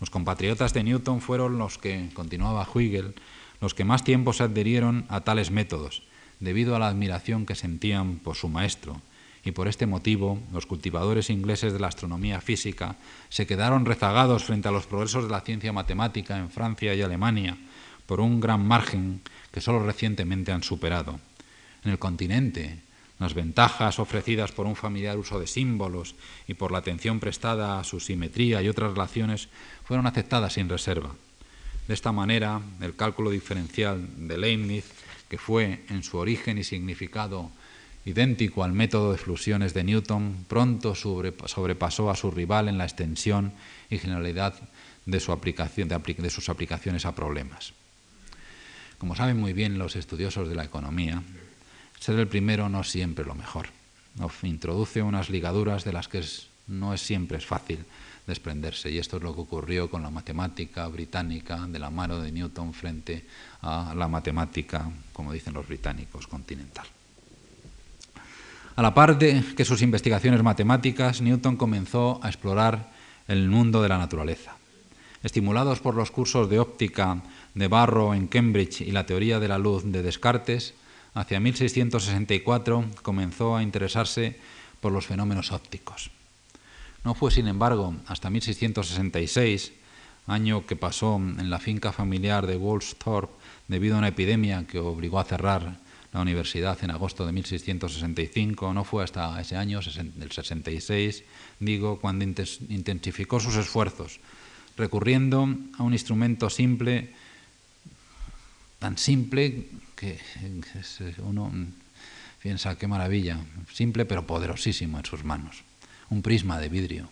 Los compatriotas de Newton fueron los que, continuaba Huygens, los que más tiempo se adherieron a tales métodos, debido a la admiración que sentían por su maestro, y por este motivo los cultivadores ingleses de la astronomía física se quedaron rezagados frente a los progresos de la ciencia matemática en Francia y Alemania por un gran margen que solo recientemente han superado. En el continente, las ventajas ofrecidas por un familiar uso de símbolos y por la atención prestada a su simetría y otras relaciones fueron aceptadas sin reserva. De esta manera, el cálculo diferencial de Leibniz, que fue en su origen y significado idéntico al método de flusiones de Newton, pronto sobrepasó a su rival en la extensión y generalidad de, de, sus aplicaciones a problemas. Como saben muy bien los estudiosos de la economía, ser el primero no es siempre lo mejor. introduce unas ligaduras de las que no es siempre es fácil desprenderse. Y esto es lo que ocurrió con la matemática británica de la mano de Newton frente a la matemática, como dicen los británicos, continental. A la par de que sus investigaciones matemáticas, Newton comenzó a explorar el mundo de la naturaleza. Estimulados por los cursos de óptica de Barrow en Cambridge y la teoría de la luz de Descartes, hacia 1664 comenzó a interesarse por los fenómenos ópticos. No fue, sin embargo, hasta 1666, año que pasó en la finca familiar de Woolsthorpe debido a una epidemia que obligó a cerrar la universidad en agosto de 1665, no fue hasta ese año, el 66, digo, cuando intensificó sus esfuerzos, recurriendo a un instrumento simple, tan simple que uno piensa qué maravilla, simple pero poderosísimo en sus manos, un prisma de vidrio.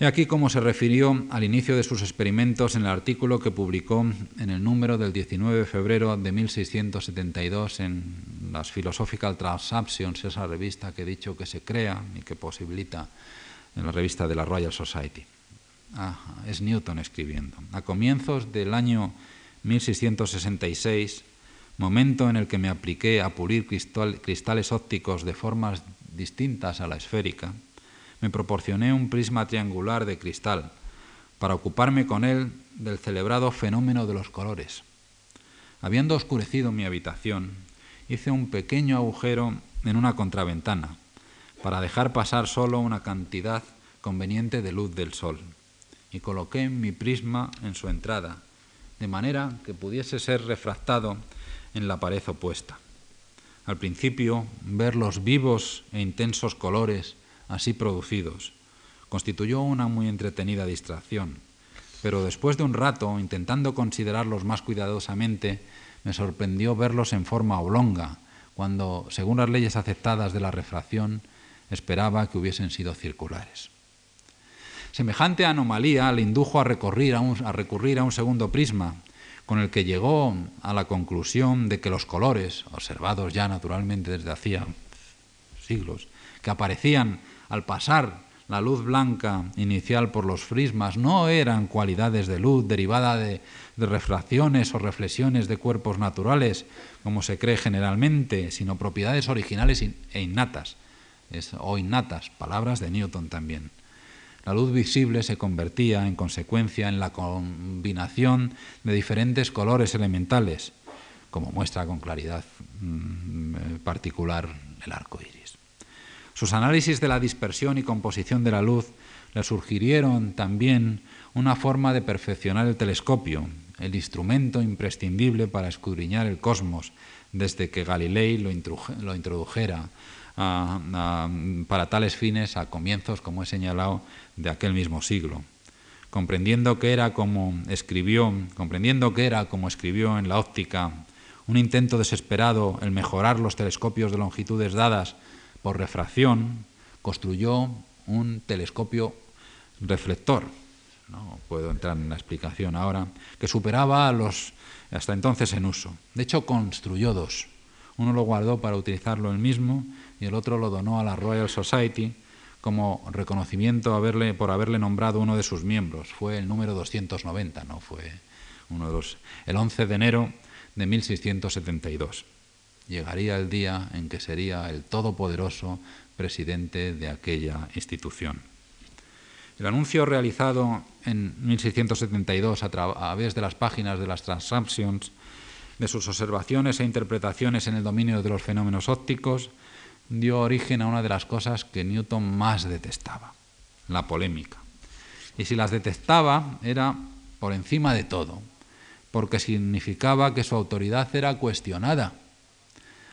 He aquí cómo se refirió al inicio de sus experimentos en el artículo que publicó en el número del 19 de febrero de 1672 en las Philosophical Transactions, esa revista que he dicho que se crea y que posibilita en la revista de la Royal Society. Es Newton escribiendo. A comienzos del año 1666, momento en el que me apliqué a pulir cristales ópticos de formas distintas a la esférica, me proporcioné un prisma triangular de cristal para ocuparme con él del celebrado fenómeno de los colores. Habiendo oscurecido mi habitación, hice un pequeño agujero en una contraventana para dejar pasar solo una cantidad conveniente de luz del sol y coloqué mi prisma en su entrada, de manera que pudiese ser refractado en la pared opuesta. Al principio, ver los vivos e intensos colores así producidos. Constituyó una muy entretenida distracción, pero después de un rato, intentando considerarlos más cuidadosamente, me sorprendió verlos en forma oblonga, cuando, según las leyes aceptadas de la refracción, esperaba que hubiesen sido circulares. Semejante anomalía le indujo a recurrir a, un, recurrir a un segundo prisma, con el que llegó a la conclusión de que los colores, observados ya naturalmente desde hacía siglos, que aparecían al pasar la luz blanca inicial por los prismas no eran cualidades de luz derivada de, refracciones o reflexiones de cuerpos naturales, como se cree generalmente, sino propiedades originales e innatas, o innatas, palabras de Newton también. La luz visible se convertía, en consecuencia, en la combinación de diferentes colores elementales, como muestra con claridad mm, particular el arco iris. Sus análisis de la dispersión y composición de la luz le sugirieron también una forma de perfeccionar el telescopio, el instrumento imprescindible para escudriñar el cosmos desde que Galilei lo, introdujera para tales fines a comienzos, como he señalado, de aquel mismo siglo. Comprendiendo que era como escribió, comprendiendo que era como escribió en la óptica, un intento desesperado el mejorar los telescopios de longitudes dadas por refracción, construyó un telescopio reflector, no puedo entrar en la explicación ahora, que superaba a los hasta entonces en uso. De hecho, construyó dos. Uno lo guardó para utilizarlo él mismo y el otro lo donó a la Royal Society como reconocimiento por haberle nombrado uno de sus miembros. Fue el número 290, no fue uno de los. El 11 de enero de 1672 llegaría el día en que sería el todopoderoso presidente de aquella institución. El anuncio realizado en 1672 a través de las páginas de las Transactions, de sus observaciones e interpretaciones en el dominio de los fenómenos ópticos, dio origen a una de las cosas que Newton más detestaba, la polémica. Y si las detestaba era por encima de todo, porque significaba que su autoridad era cuestionada,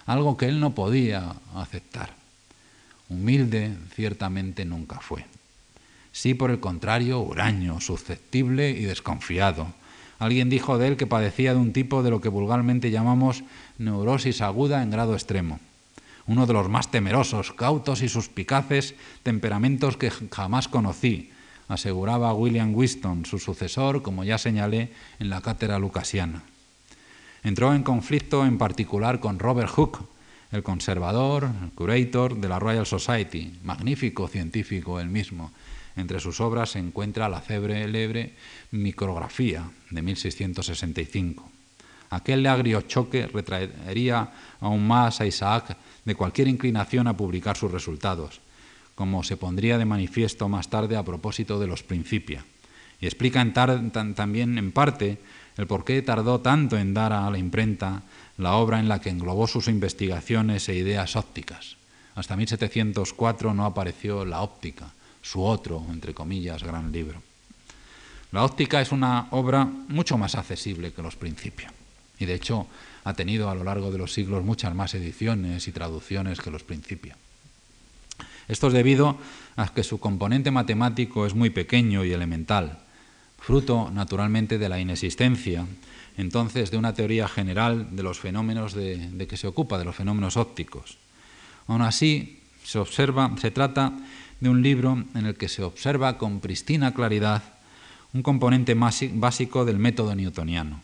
algo que él no podía aceptar. Humilde ciertamente nunca fue. Sí, por el contrario, huraño, susceptible y desconfiado. Alguien dijo de él que padecía de un tipo de lo que vulgarmente llamamos neurosis aguda en grado extremo. Uno de los más temerosos, cautos y suspicaces temperamentos que jamás conocí, aseguraba William Winston, su sucesor, como ya señalé, en la cátedra lucasiana. Entró en conflicto en particular con Robert Hooke, el conservador, el curator de la Royal Society, magnífico científico él mismo. Entre sus obras se encuentra la célebre Micrografía de 1665. Aquel agrio choque retraería aún más a Isaac de cualquier inclinación a publicar sus resultados como se pondría de manifiesto más tarde a propósito de los Principia. Y explica también en parte el por qué tardó tanto en dar a la imprenta la obra en la que englobó sus investigaciones e ideas ópticas. Hasta 1704 no apareció La óptica, su otro, entre comillas, gran libro. La óptica es una obra mucho más accesible que los Principia. Y de hecho ha tenido a lo largo de los siglos muchas más ediciones y traducciones que los Principia. Esto es debido a que su componente matemático es muy pequeño y elemental, fruto naturalmente de la inexistencia entonces de una teoría general de los fenómenos de, que se ocupa, de los fenómenos ópticos. Aún así, se observa, se trata de un libro en el que se observa con pristina claridad un componente básico del método newtoniano,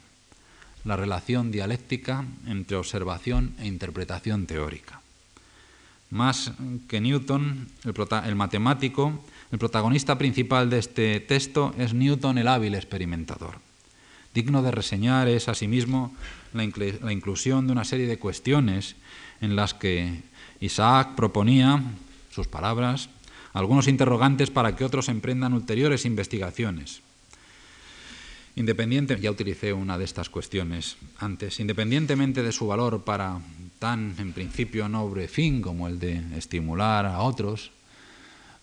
la relación dialéctica entre observación e interpretación teórica. Más que Newton, el, matemático, el protagonista principal de este texto es Newton el hábil experimentador. Digno de reseñar es asimismo la, inclusión de una serie de cuestiones en las que Isaac proponía, sus palabras, algunos interrogantes para que otros emprendan ulteriores investigaciones. Independiente, ya utilicé una de estas cuestiones antes, independientemente de su valor para tan en principio noble fin como el de estimular a otros,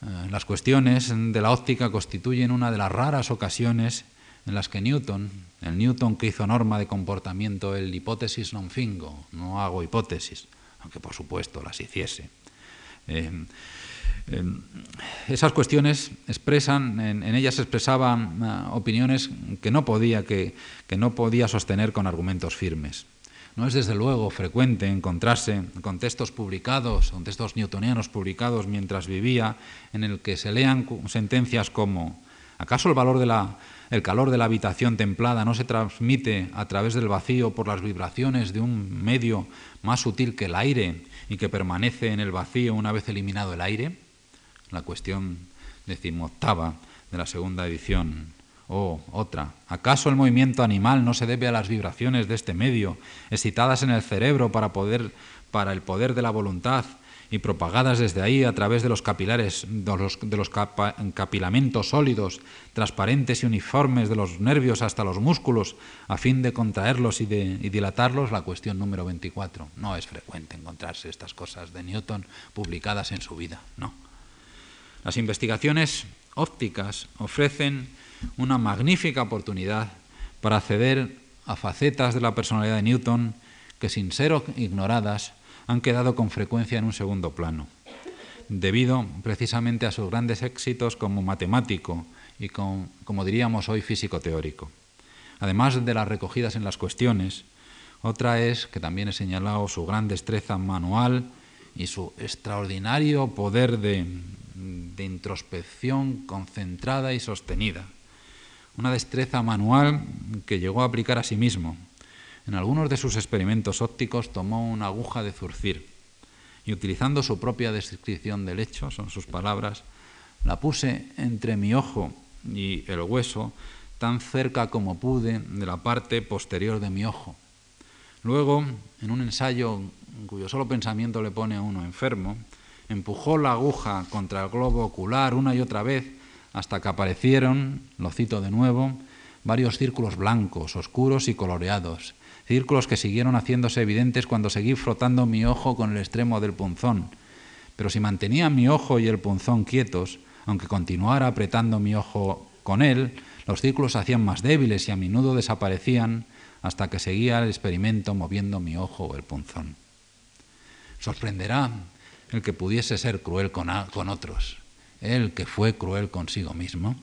eh, las cuestiones de la óptica constituyen una de las raras ocasiones en las que Newton, el Newton que hizo norma de comportamiento, el hipótesis non fingo, no hago hipótesis, aunque por supuesto las hiciese. Eh, Em, esas cuestiones expresan, en, ellas se expresaban ah, opiniones que no, podía, que, no podía sostener con argumentos firmes. No es desde luego frecuente encontrarse con textos publicados, con textos newtonianos publicados mientras vivía, en el que se lean sentencias como ¿acaso el valor de la, el calor de la habitación templada no se transmite a través del vacío por las vibraciones de un medio más sutil que el aire y que permanece en el vacío una vez eliminado el aire? La cuestión decimoctava de la segunda edición. O otra, ¿acaso el movimiento animal no se debe a las vibraciones de este medio, excitadas en el cerebro para, poder, para el poder de la voluntad y propagadas desde ahí a través de los capilares, de los, de los capilamentos sólidos, transparentes y uniformes de los nervios hasta los músculos, a fin de contraerlos y, de, y dilatarlos? La cuestión número 24. No es frecuente encontrarse estas cosas de Newton publicadas en su vida, no. Las investigaciones ópticas ofrecen una magnífica oportunidad para acceder a facetas de la personalidad de Newton que sin ser ignoradas han quedado con frecuencia en un segundo plano, debido precisamente a sus grandes éxitos como matemático y como diríamos hoy físico teórico. Además de las recogidas en las cuestiones, otra es, que también he señalado, su gran destreza manual y su extraordinario poder de, de introspección concentrada y sostenida, una destreza manual que llegó a aplicar a sí mismo. En algunos de sus experimentos ópticos tomó una aguja de zurcir y utilizando su propia descripción del hecho, son sus palabras, la puse entre mi ojo y el hueso tan cerca como pude de la parte posterior de mi ojo. Luego, en un ensayo cuyo solo pensamiento le pone a uno enfermo, empujó la aguja contra el globo ocular una y otra vez hasta que aparecieron, lo cito de nuevo, varios círculos blancos, oscuros y coloreados, círculos que siguieron haciéndose evidentes cuando seguí frotando mi ojo con el extremo del punzón. Pero si mantenía mi ojo y el punzón quietos, aunque continuara apretando mi ojo con él, los círculos se hacían más débiles y a menudo desaparecían hasta que seguía el experimento moviendo mi ojo o el punzón. Sorprenderá el que pudiese ser cruel con, con otros, el que fue cruel consigo mismo.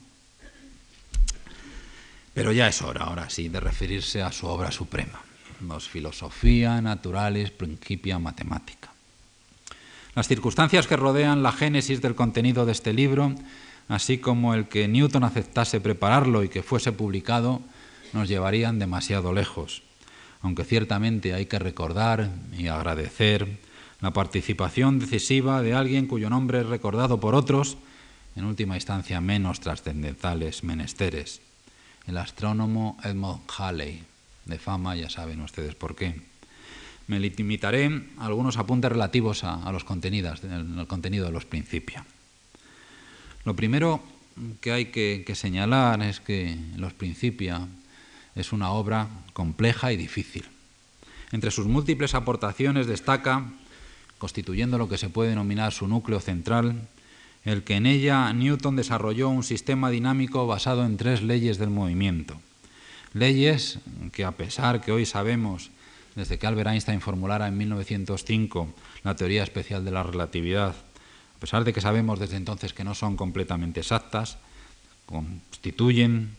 Pero ya es hora, ahora sí, de referirse a su obra suprema, los Filosofía Naturalis Principia Matemática. Las circunstancias que rodean la génesis del contenido de este libro, así como el que Newton aceptase prepararlo y que fuese publicado, nos llevarían demasiado lejos, aunque ciertamente hay que recordar y agradecer la participación decisiva de alguien cuyo nombre es recordado por otros, en última instancia menos trascendentales menesteres, el astrónomo Edmund Halley, de fama, ya saben ustedes por qué. Me limitaré a algunos apuntes relativos a, los contenidos, el contenido de los principios. Lo primero que hay que, que señalar es que los principios es una obra compleja y difícil. Entre sus múltiples aportaciones destaca, constituyendo lo que se puede denominar su núcleo central, el que en ella Newton desarrolló un sistema dinámico basado en tres leyes del movimiento. Leyes que a pesar que hoy sabemos, desde que Albert Einstein formulara en 1905 la teoría especial de la relatividad, a pesar de que sabemos desde entonces que no son completamente exactas, constituyen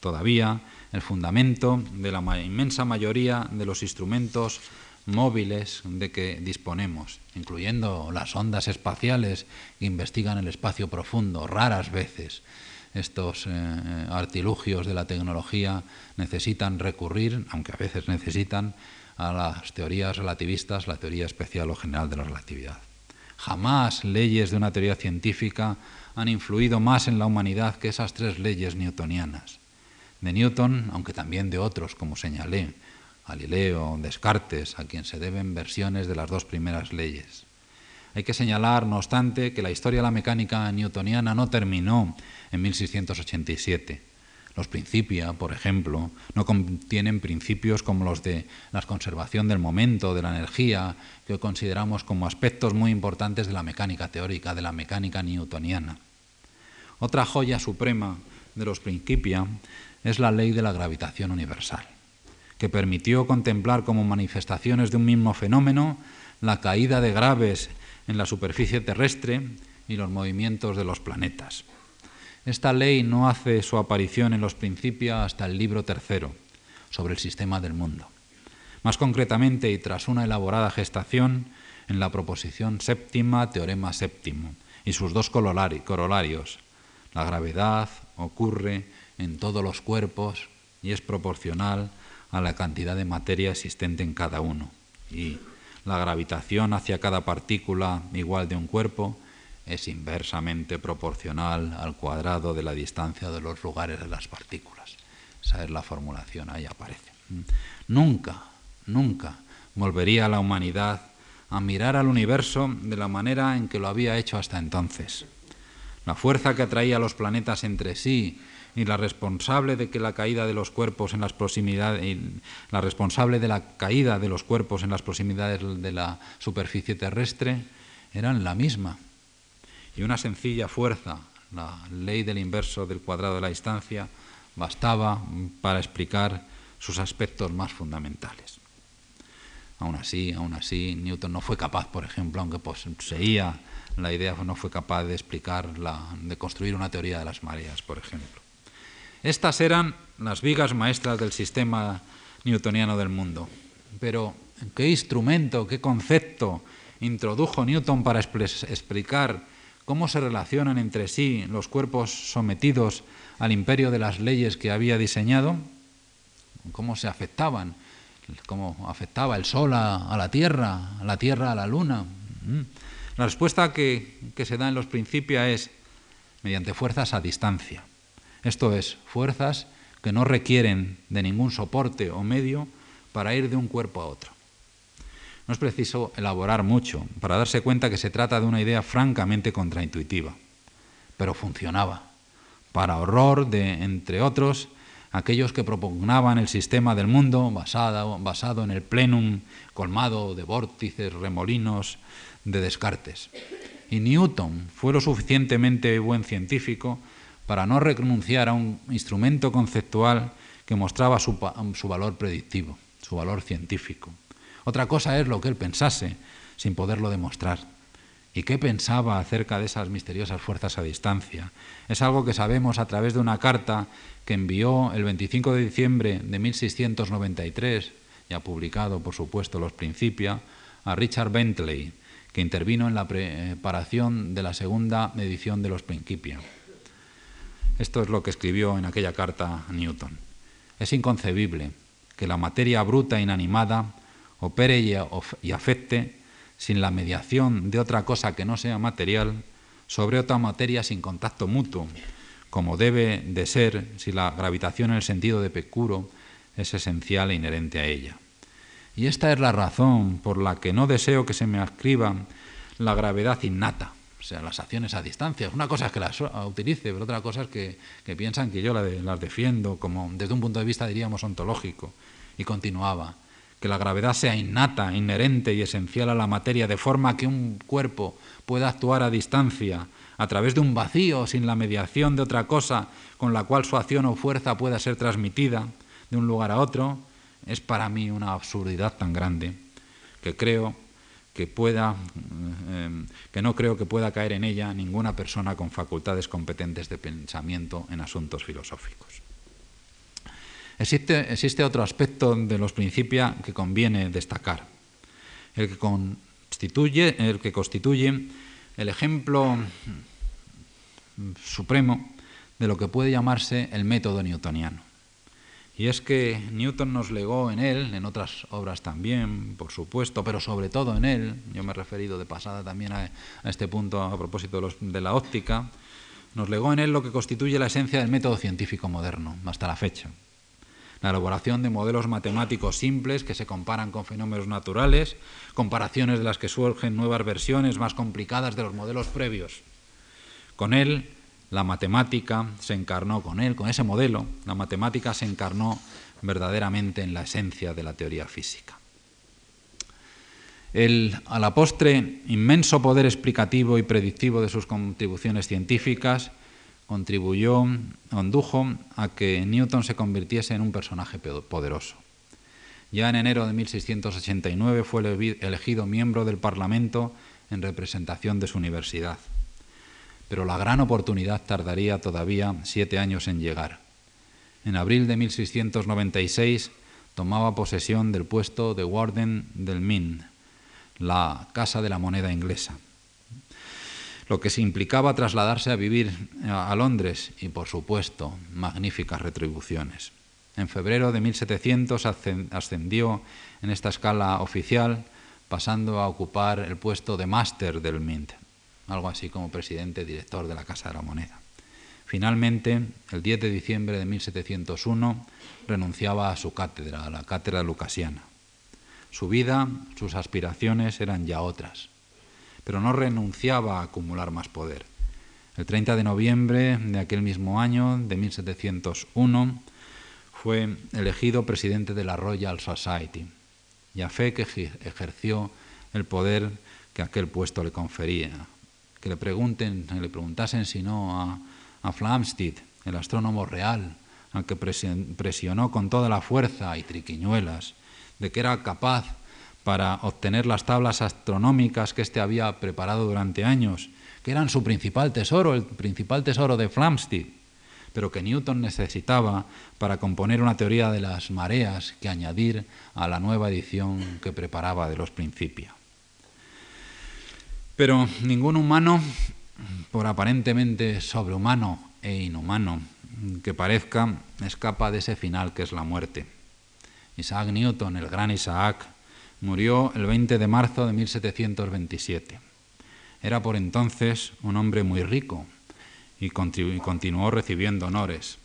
todavía el fundamento de la inmensa mayoría de los instrumentos móviles de que disponemos, incluyendo las ondas espaciales que investigan el espacio profundo, raras veces. Estos eh, artilugios de la tecnología necesitan recurrir, aunque a veces necesitan, a las teorías relativistas, la teoría especial o general de la relatividad. Jamás leyes de una teoría científica han influido más en la humanidad que esas tres leyes newtonianas de Newton, aunque también de otros, como señalé, Galileo, Descartes, a quien se deben versiones de las dos primeras leyes. Hay que señalar, no obstante, que la historia de la mecánica newtoniana no terminó en 1687. Los principios, por ejemplo, no contienen principios como los de la conservación del momento, de la energía, que consideramos como aspectos muy importantes de la mecánica teórica, de la mecánica newtoniana. Otra joya suprema de los principios es la ley de la gravitación universal, que permitió contemplar como manifestaciones de un mismo fenómeno la caída de graves en la superficie terrestre y los movimientos de los planetas. Esta ley no hace su aparición en los principios hasta el libro tercero, sobre el sistema del mundo. Más concretamente, y tras una elaborada gestación, en la proposición séptima, teorema séptimo, y sus dos corolarios. La gravedad ocurre en todos los cuerpos y es proporcional a la cantidad de materia existente en cada uno. Y la gravitación hacia cada partícula igual de un cuerpo es inversamente proporcional al cuadrado de la distancia de los lugares de las partículas. Esa es la formulación, ahí aparece. Nunca, nunca volvería la humanidad a mirar al universo de la manera en que lo había hecho hasta entonces. La fuerza que atraía los planetas entre sí y la responsable de que la caída de los cuerpos en las proximidades la responsable de la caída de los cuerpos en las proximidades de la superficie terrestre eran la misma y una sencilla fuerza la ley del inverso del cuadrado de la distancia bastaba para explicar sus aspectos más fundamentales. Aún así, aún así, Newton no fue capaz, por ejemplo, aunque poseía la idea, no fue capaz de explicar, la, de construir una teoría de las mareas, por ejemplo. Estas eran las vigas maestras del sistema newtoniano del mundo. Pero, ¿qué instrumento, qué concepto introdujo Newton para explicar cómo se relacionan entre sí los cuerpos sometidos al imperio de las leyes que había diseñado? ¿Cómo se afectaban? ¿Cómo afectaba el Sol a, la Tierra, a la Tierra a la Luna? Mm. La respuesta que, que se da en los principios es mediante fuerzas a distancia. Esto es, fuerzas que no requieren de ningún soporte o medio para ir de un cuerpo a otro. No es preciso elaborar mucho para darse cuenta que se trata de una idea francamente contraintuitiva, pero funcionaba. para horror de, entre otros, aquellos que propugnaban el sistema del mundo basado, basado en el plenum colmado de vórtices, remolinos, de Descartes. Y Newton fue lo suficientemente buen científico para no renunciar a un instrumento conceptual que mostraba su, valor predictivo, su valor científico. Otra cosa es lo que él pensase, sin poderlo demostrar. ¿Y qué pensaba acerca de esas misteriosas fuerzas a distancia? Es algo que sabemos a través de una carta que envió el 25 de diciembre de 1693, ya publicado por supuesto los Principia, a Richard Bentley, que intervino en la preparación de la segunda edición de los Principia. Esto es lo que escribió en aquella carta Newton. Es inconcebible que la materia bruta inanimada opere y afecte sin la mediación de otra cosa que no sea material sobre otra materia sin contacto mutuo, como debe de ser si la gravitación en el sentido de Pecuro es esencial e inherente a ella. Y esta es la razón por la que no deseo que se me ascriba la gravedad innata, sea, las acciones a distancia. Una cosa es que las utilice, pero otra cosa es que, piensan que yo las defiendo como desde un punto de vista, diríamos, ontológico. Y continuaba, que la gravedad sea innata, inherente y esencial a la materia, de forma que un cuerpo pueda actuar a distancia, a través de un vacío, sin la mediación de otra cosa con la cual su acción o fuerza pueda ser transmitida de un lugar a otro, es para mí una absurdidad tan grande que creo que pueda, eh, que no creo que pueda caer en ella ninguna persona con facultades competentes de pensamiento en asuntos filosóficos. Existe, existe otro aspecto de los principios que conviene destacar, el que constituye, el que constituye el ejemplo supremo de lo que puede llamarse el método newtoniano. Y es que Newton nos legó en él, en otras obras también, por supuesto, pero sobre todo en él, yo me he referido de pasada también a, este punto a propósito de, de la óptica, nos legó en él lo que constituye la esencia del método científico moderno, hasta la fecha. La elaboración de modelos matemáticos simples que se comparan con fenómenos naturales, comparaciones de las que surgen nuevas versiones más complicadas de los modelos previos. Con él la matemática se encarnó con él, con ese modelo, la matemática se encarnó verdaderamente en la esencia de la teoría física. El, a la postre, inmenso poder explicativo y predictivo de sus contribuciones científicas contribuyó, condujo a que Newton se convirtiese en un personaje poderoso. Ya en enero de 1689 fue elegido miembro del Parlamento en representación de su universidad pero la gran oportunidad tardaría todavía siete años en llegar. En abril de 1696 tomaba posesión del puesto de Warden del Mint, la Casa de la Moneda inglesa, lo que implicaba trasladarse a vivir a Londres y, por supuesto, magníficas retribuciones. En febrero de 1700 ascendió en esta escala oficial, pasando a ocupar el puesto de máster del Mint, algo así como presidente director de la Casa de la Moneda. Finalmente, el 10 de diciembre de 1701, renunciaba a su cátedra, a la cátedra lucasiana. Su vida, sus aspiraciones eran ya otras, pero no renunciaba a acumular más poder. El 30 de noviembre de aquel mismo año, de 1701, fue elegido presidente de la Royal Society, y a fe que ejerció el poder que aquel puesto le confería, le pregunten, le preguntasen si no a, a Flamsteed, el astrónomo real, al que presionó con toda la fuerza y triquiñuelas de que era capaz para obtener las tablas astronómicas que éste había preparado durante años, que eran su principal tesoro, el principal tesoro de Flamsteed, pero que Newton necesitaba para componer una teoría de las mareas que añadir a la nueva edición que preparaba de los principios. Pero ningún humano, por aparentemente sobrehumano e inhumano que parezca, escapa de ese final que es la muerte. Isaac Newton, el gran Isaac, murió el 20 de marzo de 1727. Era por entonces un hombre muy rico y continuó recibiendo honores.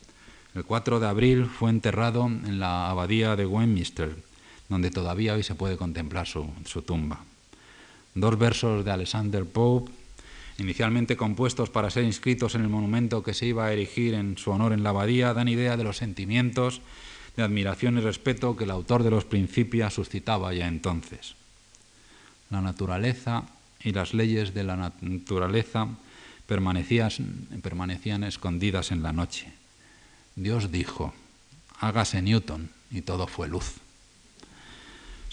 El 4 de abril fue enterrado en la abadía de Westminster, donde todavía hoy se puede contemplar su, su tumba dos versos de Alexander Pope inicialmente compuestos para ser inscritos en el monumento que se iba a erigir en su honor en la abadía, dan idea de los sentimientos de admiración y respeto que el autor de los Principias suscitaba ya entonces. La naturaleza y las leyes de la naturaleza permanecían, permanecían escondidas en la noche. Dios dijo, hágase Newton, y todo fue luz.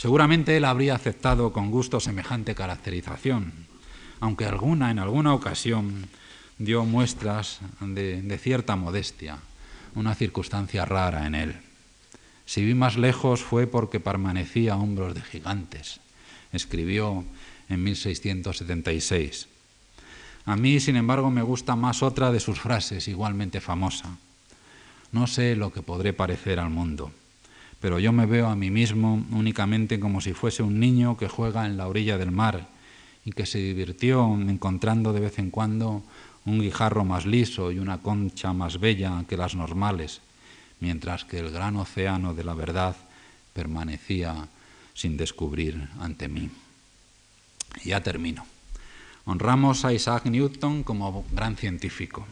Seguramente él habría aceptado con gusto semejante caracterización, aunque alguna en alguna ocasión dio muestras de, cierta modestia, una circunstancia rara en él. Si vi más lejos fue porque permanecía a hombros de gigantes, escribió en 1676. A mí, sin embargo, me gusta más otra de sus frases, igualmente famosa. No sé lo que podré parecer al mundo, pero yo me veo a mí mismo únicamente como si fuese un niño que juega en la orilla del mar y que se divirtió encontrando de vez en cuando un guijarro más liso y una concha más bella que las normales, mientras que el gran océano de la verdad permanecía sin descubrir ante mí. Y ya termino. Honramos a Isaac Newton como gran científico.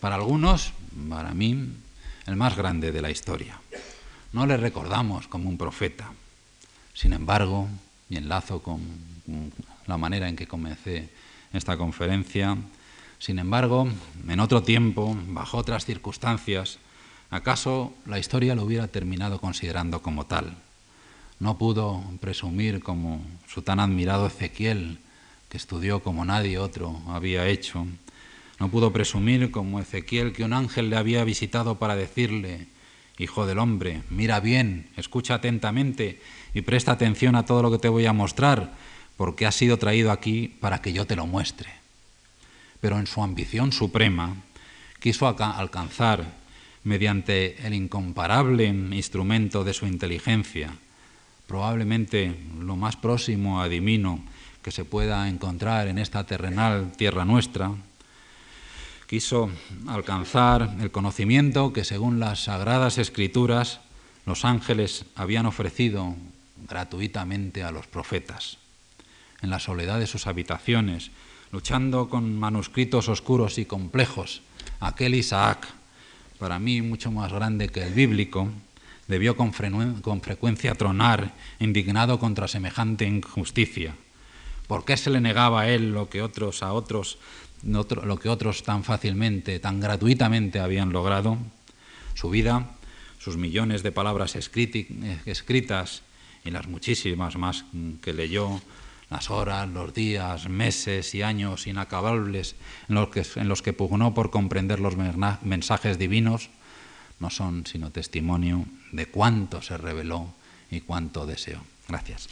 Para algunos, para mí, el más grande de la historia. No le recordamos como un profeta. Sin embargo, y enlazo con la manera en que comencé esta conferencia, sin embargo, en otro tiempo, bajo otras circunstancias, acaso la historia lo hubiera terminado considerando como tal. No pudo presumir como su tan admirado Ezequiel, que estudió como nadie otro había hecho. No pudo presumir como Ezequiel que un ángel le había visitado para decirle, Hijo del hombre, mira bien, escucha atentamente y presta atención a todo lo que te voy a mostrar, porque has sido traído aquí para que yo te lo muestre. Pero en su ambición suprema quiso alcanzar, mediante el incomparable instrumento de su inteligencia, probablemente lo más próximo a divino que se pueda encontrar en esta terrenal tierra nuestra, quiso alcanzar el conocimiento que según las sagradas escrituras los ángeles habían ofrecido gratuitamente a los profetas. En la soledad de sus habitaciones, luchando con manuscritos oscuros y complejos, aquel Isaac, para mí mucho más grande que el bíblico, debió con, frecuencia tronar, indignado contra semejante injusticia. ¿Por qué se le negaba a él lo que otros a otros, lo que otros tan fácilmente, tan gratuitamente habían logrado? Su vida, sus millones de palabras escritas y las muchísimas más que leyó, las horas, los días, meses y años inacabables en los que, en los que pugnó por comprender los mensajes divinos, no son sino testimonio de cuánto se reveló y cuánto deseó. Gracias.